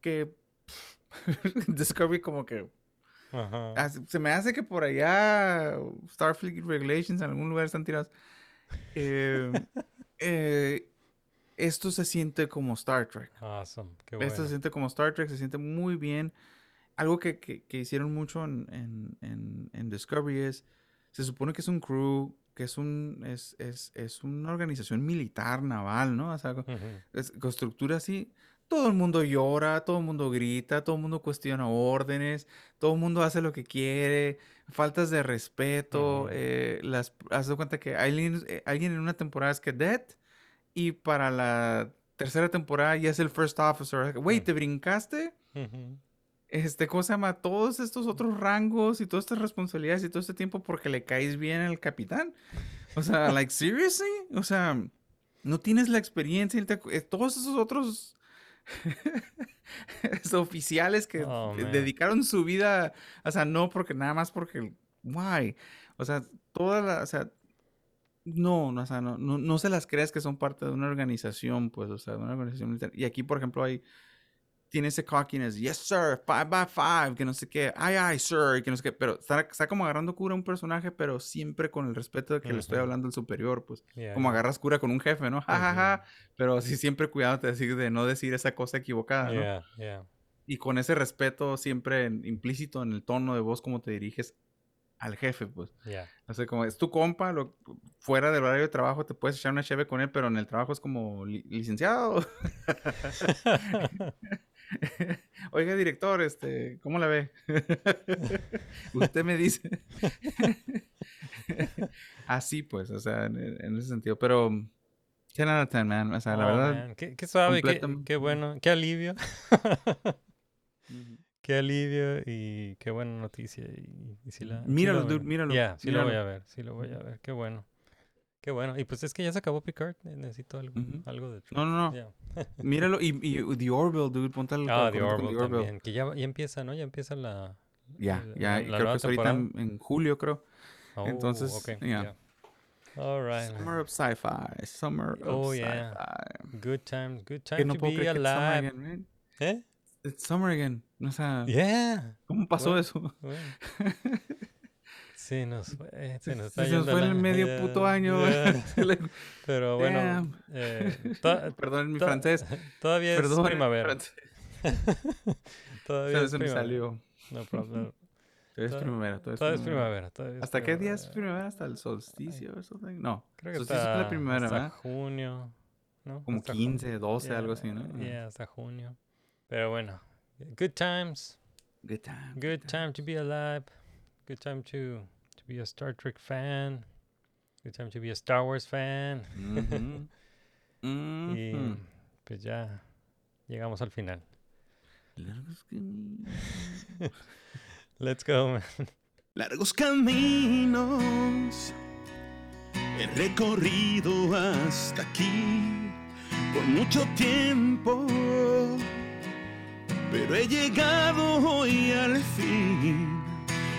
que. Discovery, como que. Ajá. Se me hace que por allá Starfleet Regulations en algún lugar están tirados. Eh, eh, esto se siente como Star Trek. Awesome, qué Esto bueno. se siente como Star Trek, se siente muy bien. algo que, que- que hicieron mucho en- en- en Discovery es, se supone que es un crew, que es un, es, es, es una organización militar, naval, ¿no? O sea, co- Ujú. es, con estructura así, todo el mundo llora, todo el mundo grita, todo el mundo cuestiona órdenes, todo el mundo hace lo que quiere, faltas de respeto, Ujú. eh, las, haz de cuenta que alguien, eh, alguien en una temporada es cadet y para la tercera temporada ya es el first officer. Güey, Mm. ¿te brincaste? Este, ¿cómo se llama? Todos estos otros rangos y todas estas responsabilidades y todo este tiempo porque le caes bien al capitán. O sea, like, seriously? O sea, no tienes la experiencia. y te acu- eh, todos esos otros oficiales que Oh, dedicaron su vida, o sea, no porque nada más porque, why? O sea, toda la, o sea, no, no, o sea, no, no, no se las creas que son parte de una organización, pues, o sea, de una organización militar. Y aquí, por ejemplo, hay, tiene ese cockiness, yes, sir, five by five, que no sé qué, ay, ay, sir, que no sé qué, pero está, está como agarrando cura a un personaje, pero siempre con el respeto de que le estoy hablando al superior, pues, Yeah, como yeah. agarras cura con un jefe, ¿no? Ja, ja, ja, pero sí siempre cuidándote de decir- de no decir esa cosa equivocada, ¿no? Yeah, yeah. Y con ese respeto siempre en- implícito en el tono de voz como te diriges al jefe, pues. Yeah. O sea, como es tu compa, lo, fuera del horario de trabajo te puedes echar una cheve con él, pero en el trabajo es como "Li- licenciado. Oiga, director, este, ¿cómo la ve? Usted me dice. Así pues, o sea, en, en ese sentido. Pero 10 out of 10, man. O sea, la Oh, verdad. man, Qué, qué suave, qué, qué bueno, qué alivio. Qué alivio y qué buena noticia. Y, y sí la, Míralo, lo dude, míralo, Ya, sí lo voy a ver, sí lo voy a ver. Qué bueno. Qué bueno. Y pues es que ya se acabó Picard. ne- Necesito algo, Ujú. algo de No, no, no. Ya. Míralo. Y, y The Orville, dude. Ponte al Ah, The corriente con Orville también. Que ya, ya empieza, ¿no? Ya empieza la. Ya, ya. creo que es ahorita en, en julio, creo. Oh, entonces, ok, ya. ya. All right. Summer of Sci-Fi. Summer of Oh, yeah. Sci-Fi. Good times, good Que time no to puedo be creer que it's summer alive. again, man. ¿Eh? It's summer again. O sea, Yeah. ¿cómo pasó Bueno, eso? bueno. Sí, nos fue, se Se- nos se está nos yendo fue el el medio ya, puto año. Se le- Pero bueno, eh, Perdón mi francés. todavía Perdón es primavera. todavía Se, es se me primavera. salió. No problem. Todavía es primavera. Todavía es Todavía es primavera. primavera. es ¿Hasta qué día es primavera. primavera? ¿Hasta el solsticio o something? No. Creo que solsticio es hasta, la primavera, hasta ¿verdad? junio. ¿no? Como Hasta ju- 15, 12, yeah, algo así, ¿no? Yeah, hasta junio. Pero bueno, good times. Good time. Good time to be alive. Good time to, to be a Star Trek fan. Good time to be a Star Wars fan. Ujú. Y Ujú. pues ya llegamos al final. Largos caminos. Let's go, man. Largos caminos he recorrido hasta aquí por mucho tiempo, pero he llegado hoy al fin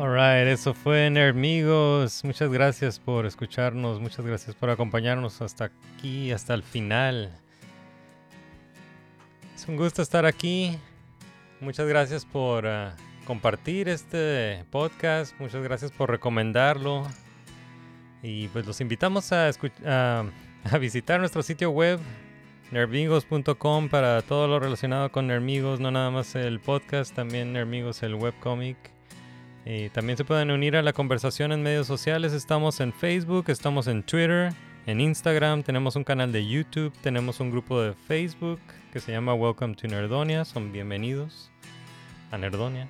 Alright, eso fue Nerdmigos. Muchas gracias por escucharnos, muchas gracias por acompañarnos hasta aquí, hasta el final. Es un gusto estar aquí. Muchas gracias por ah, compartir este podcast, muchas gracias por recomendarlo. Y pues los invitamos a, a- a visitar nuestro sitio web nerdmigos.com para todo lo relacionado con Nerdmigos, no nada más el podcast, también Nerdmigos el webcomic. También se pueden unir a la conversación en medios sociales. Estamos en Facebook, estamos en Twitter, en Instagram, tenemos un canal de YouTube, tenemos un grupo de Facebook que se llama Welcome to Nerdonia. Son bienvenidos a Nerdonia.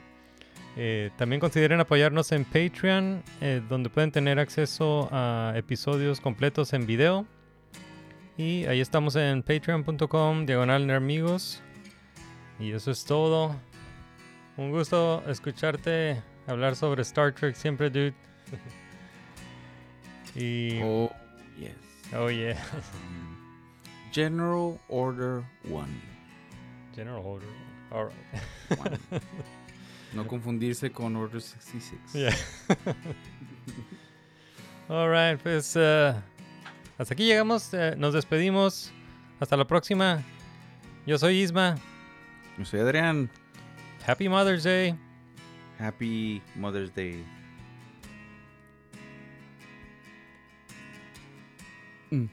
Eh, también consideren apoyarnos en Patreon, eh, donde pueden tener acceso a episodios completos en video. Y ahí estamos en patreon.com, diagonal amigos. Y eso es todo. Un gusto escucharte hablar sobre Star Trek siempre, dude. y... Oh, yes. Oh, yeah. General Order 1. General Order. All right. One. No confundirse con Order 66. Yeah. All right, pues uh, hasta aquí llegamos. eh, nos despedimos. Hasta la próxima. Yo soy Isma. Yo soy Adrián. Happy Mother's Day. Happy Mother's Day. Mm.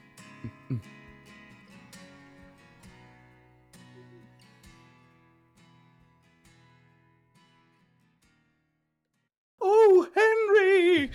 Oh, Henry!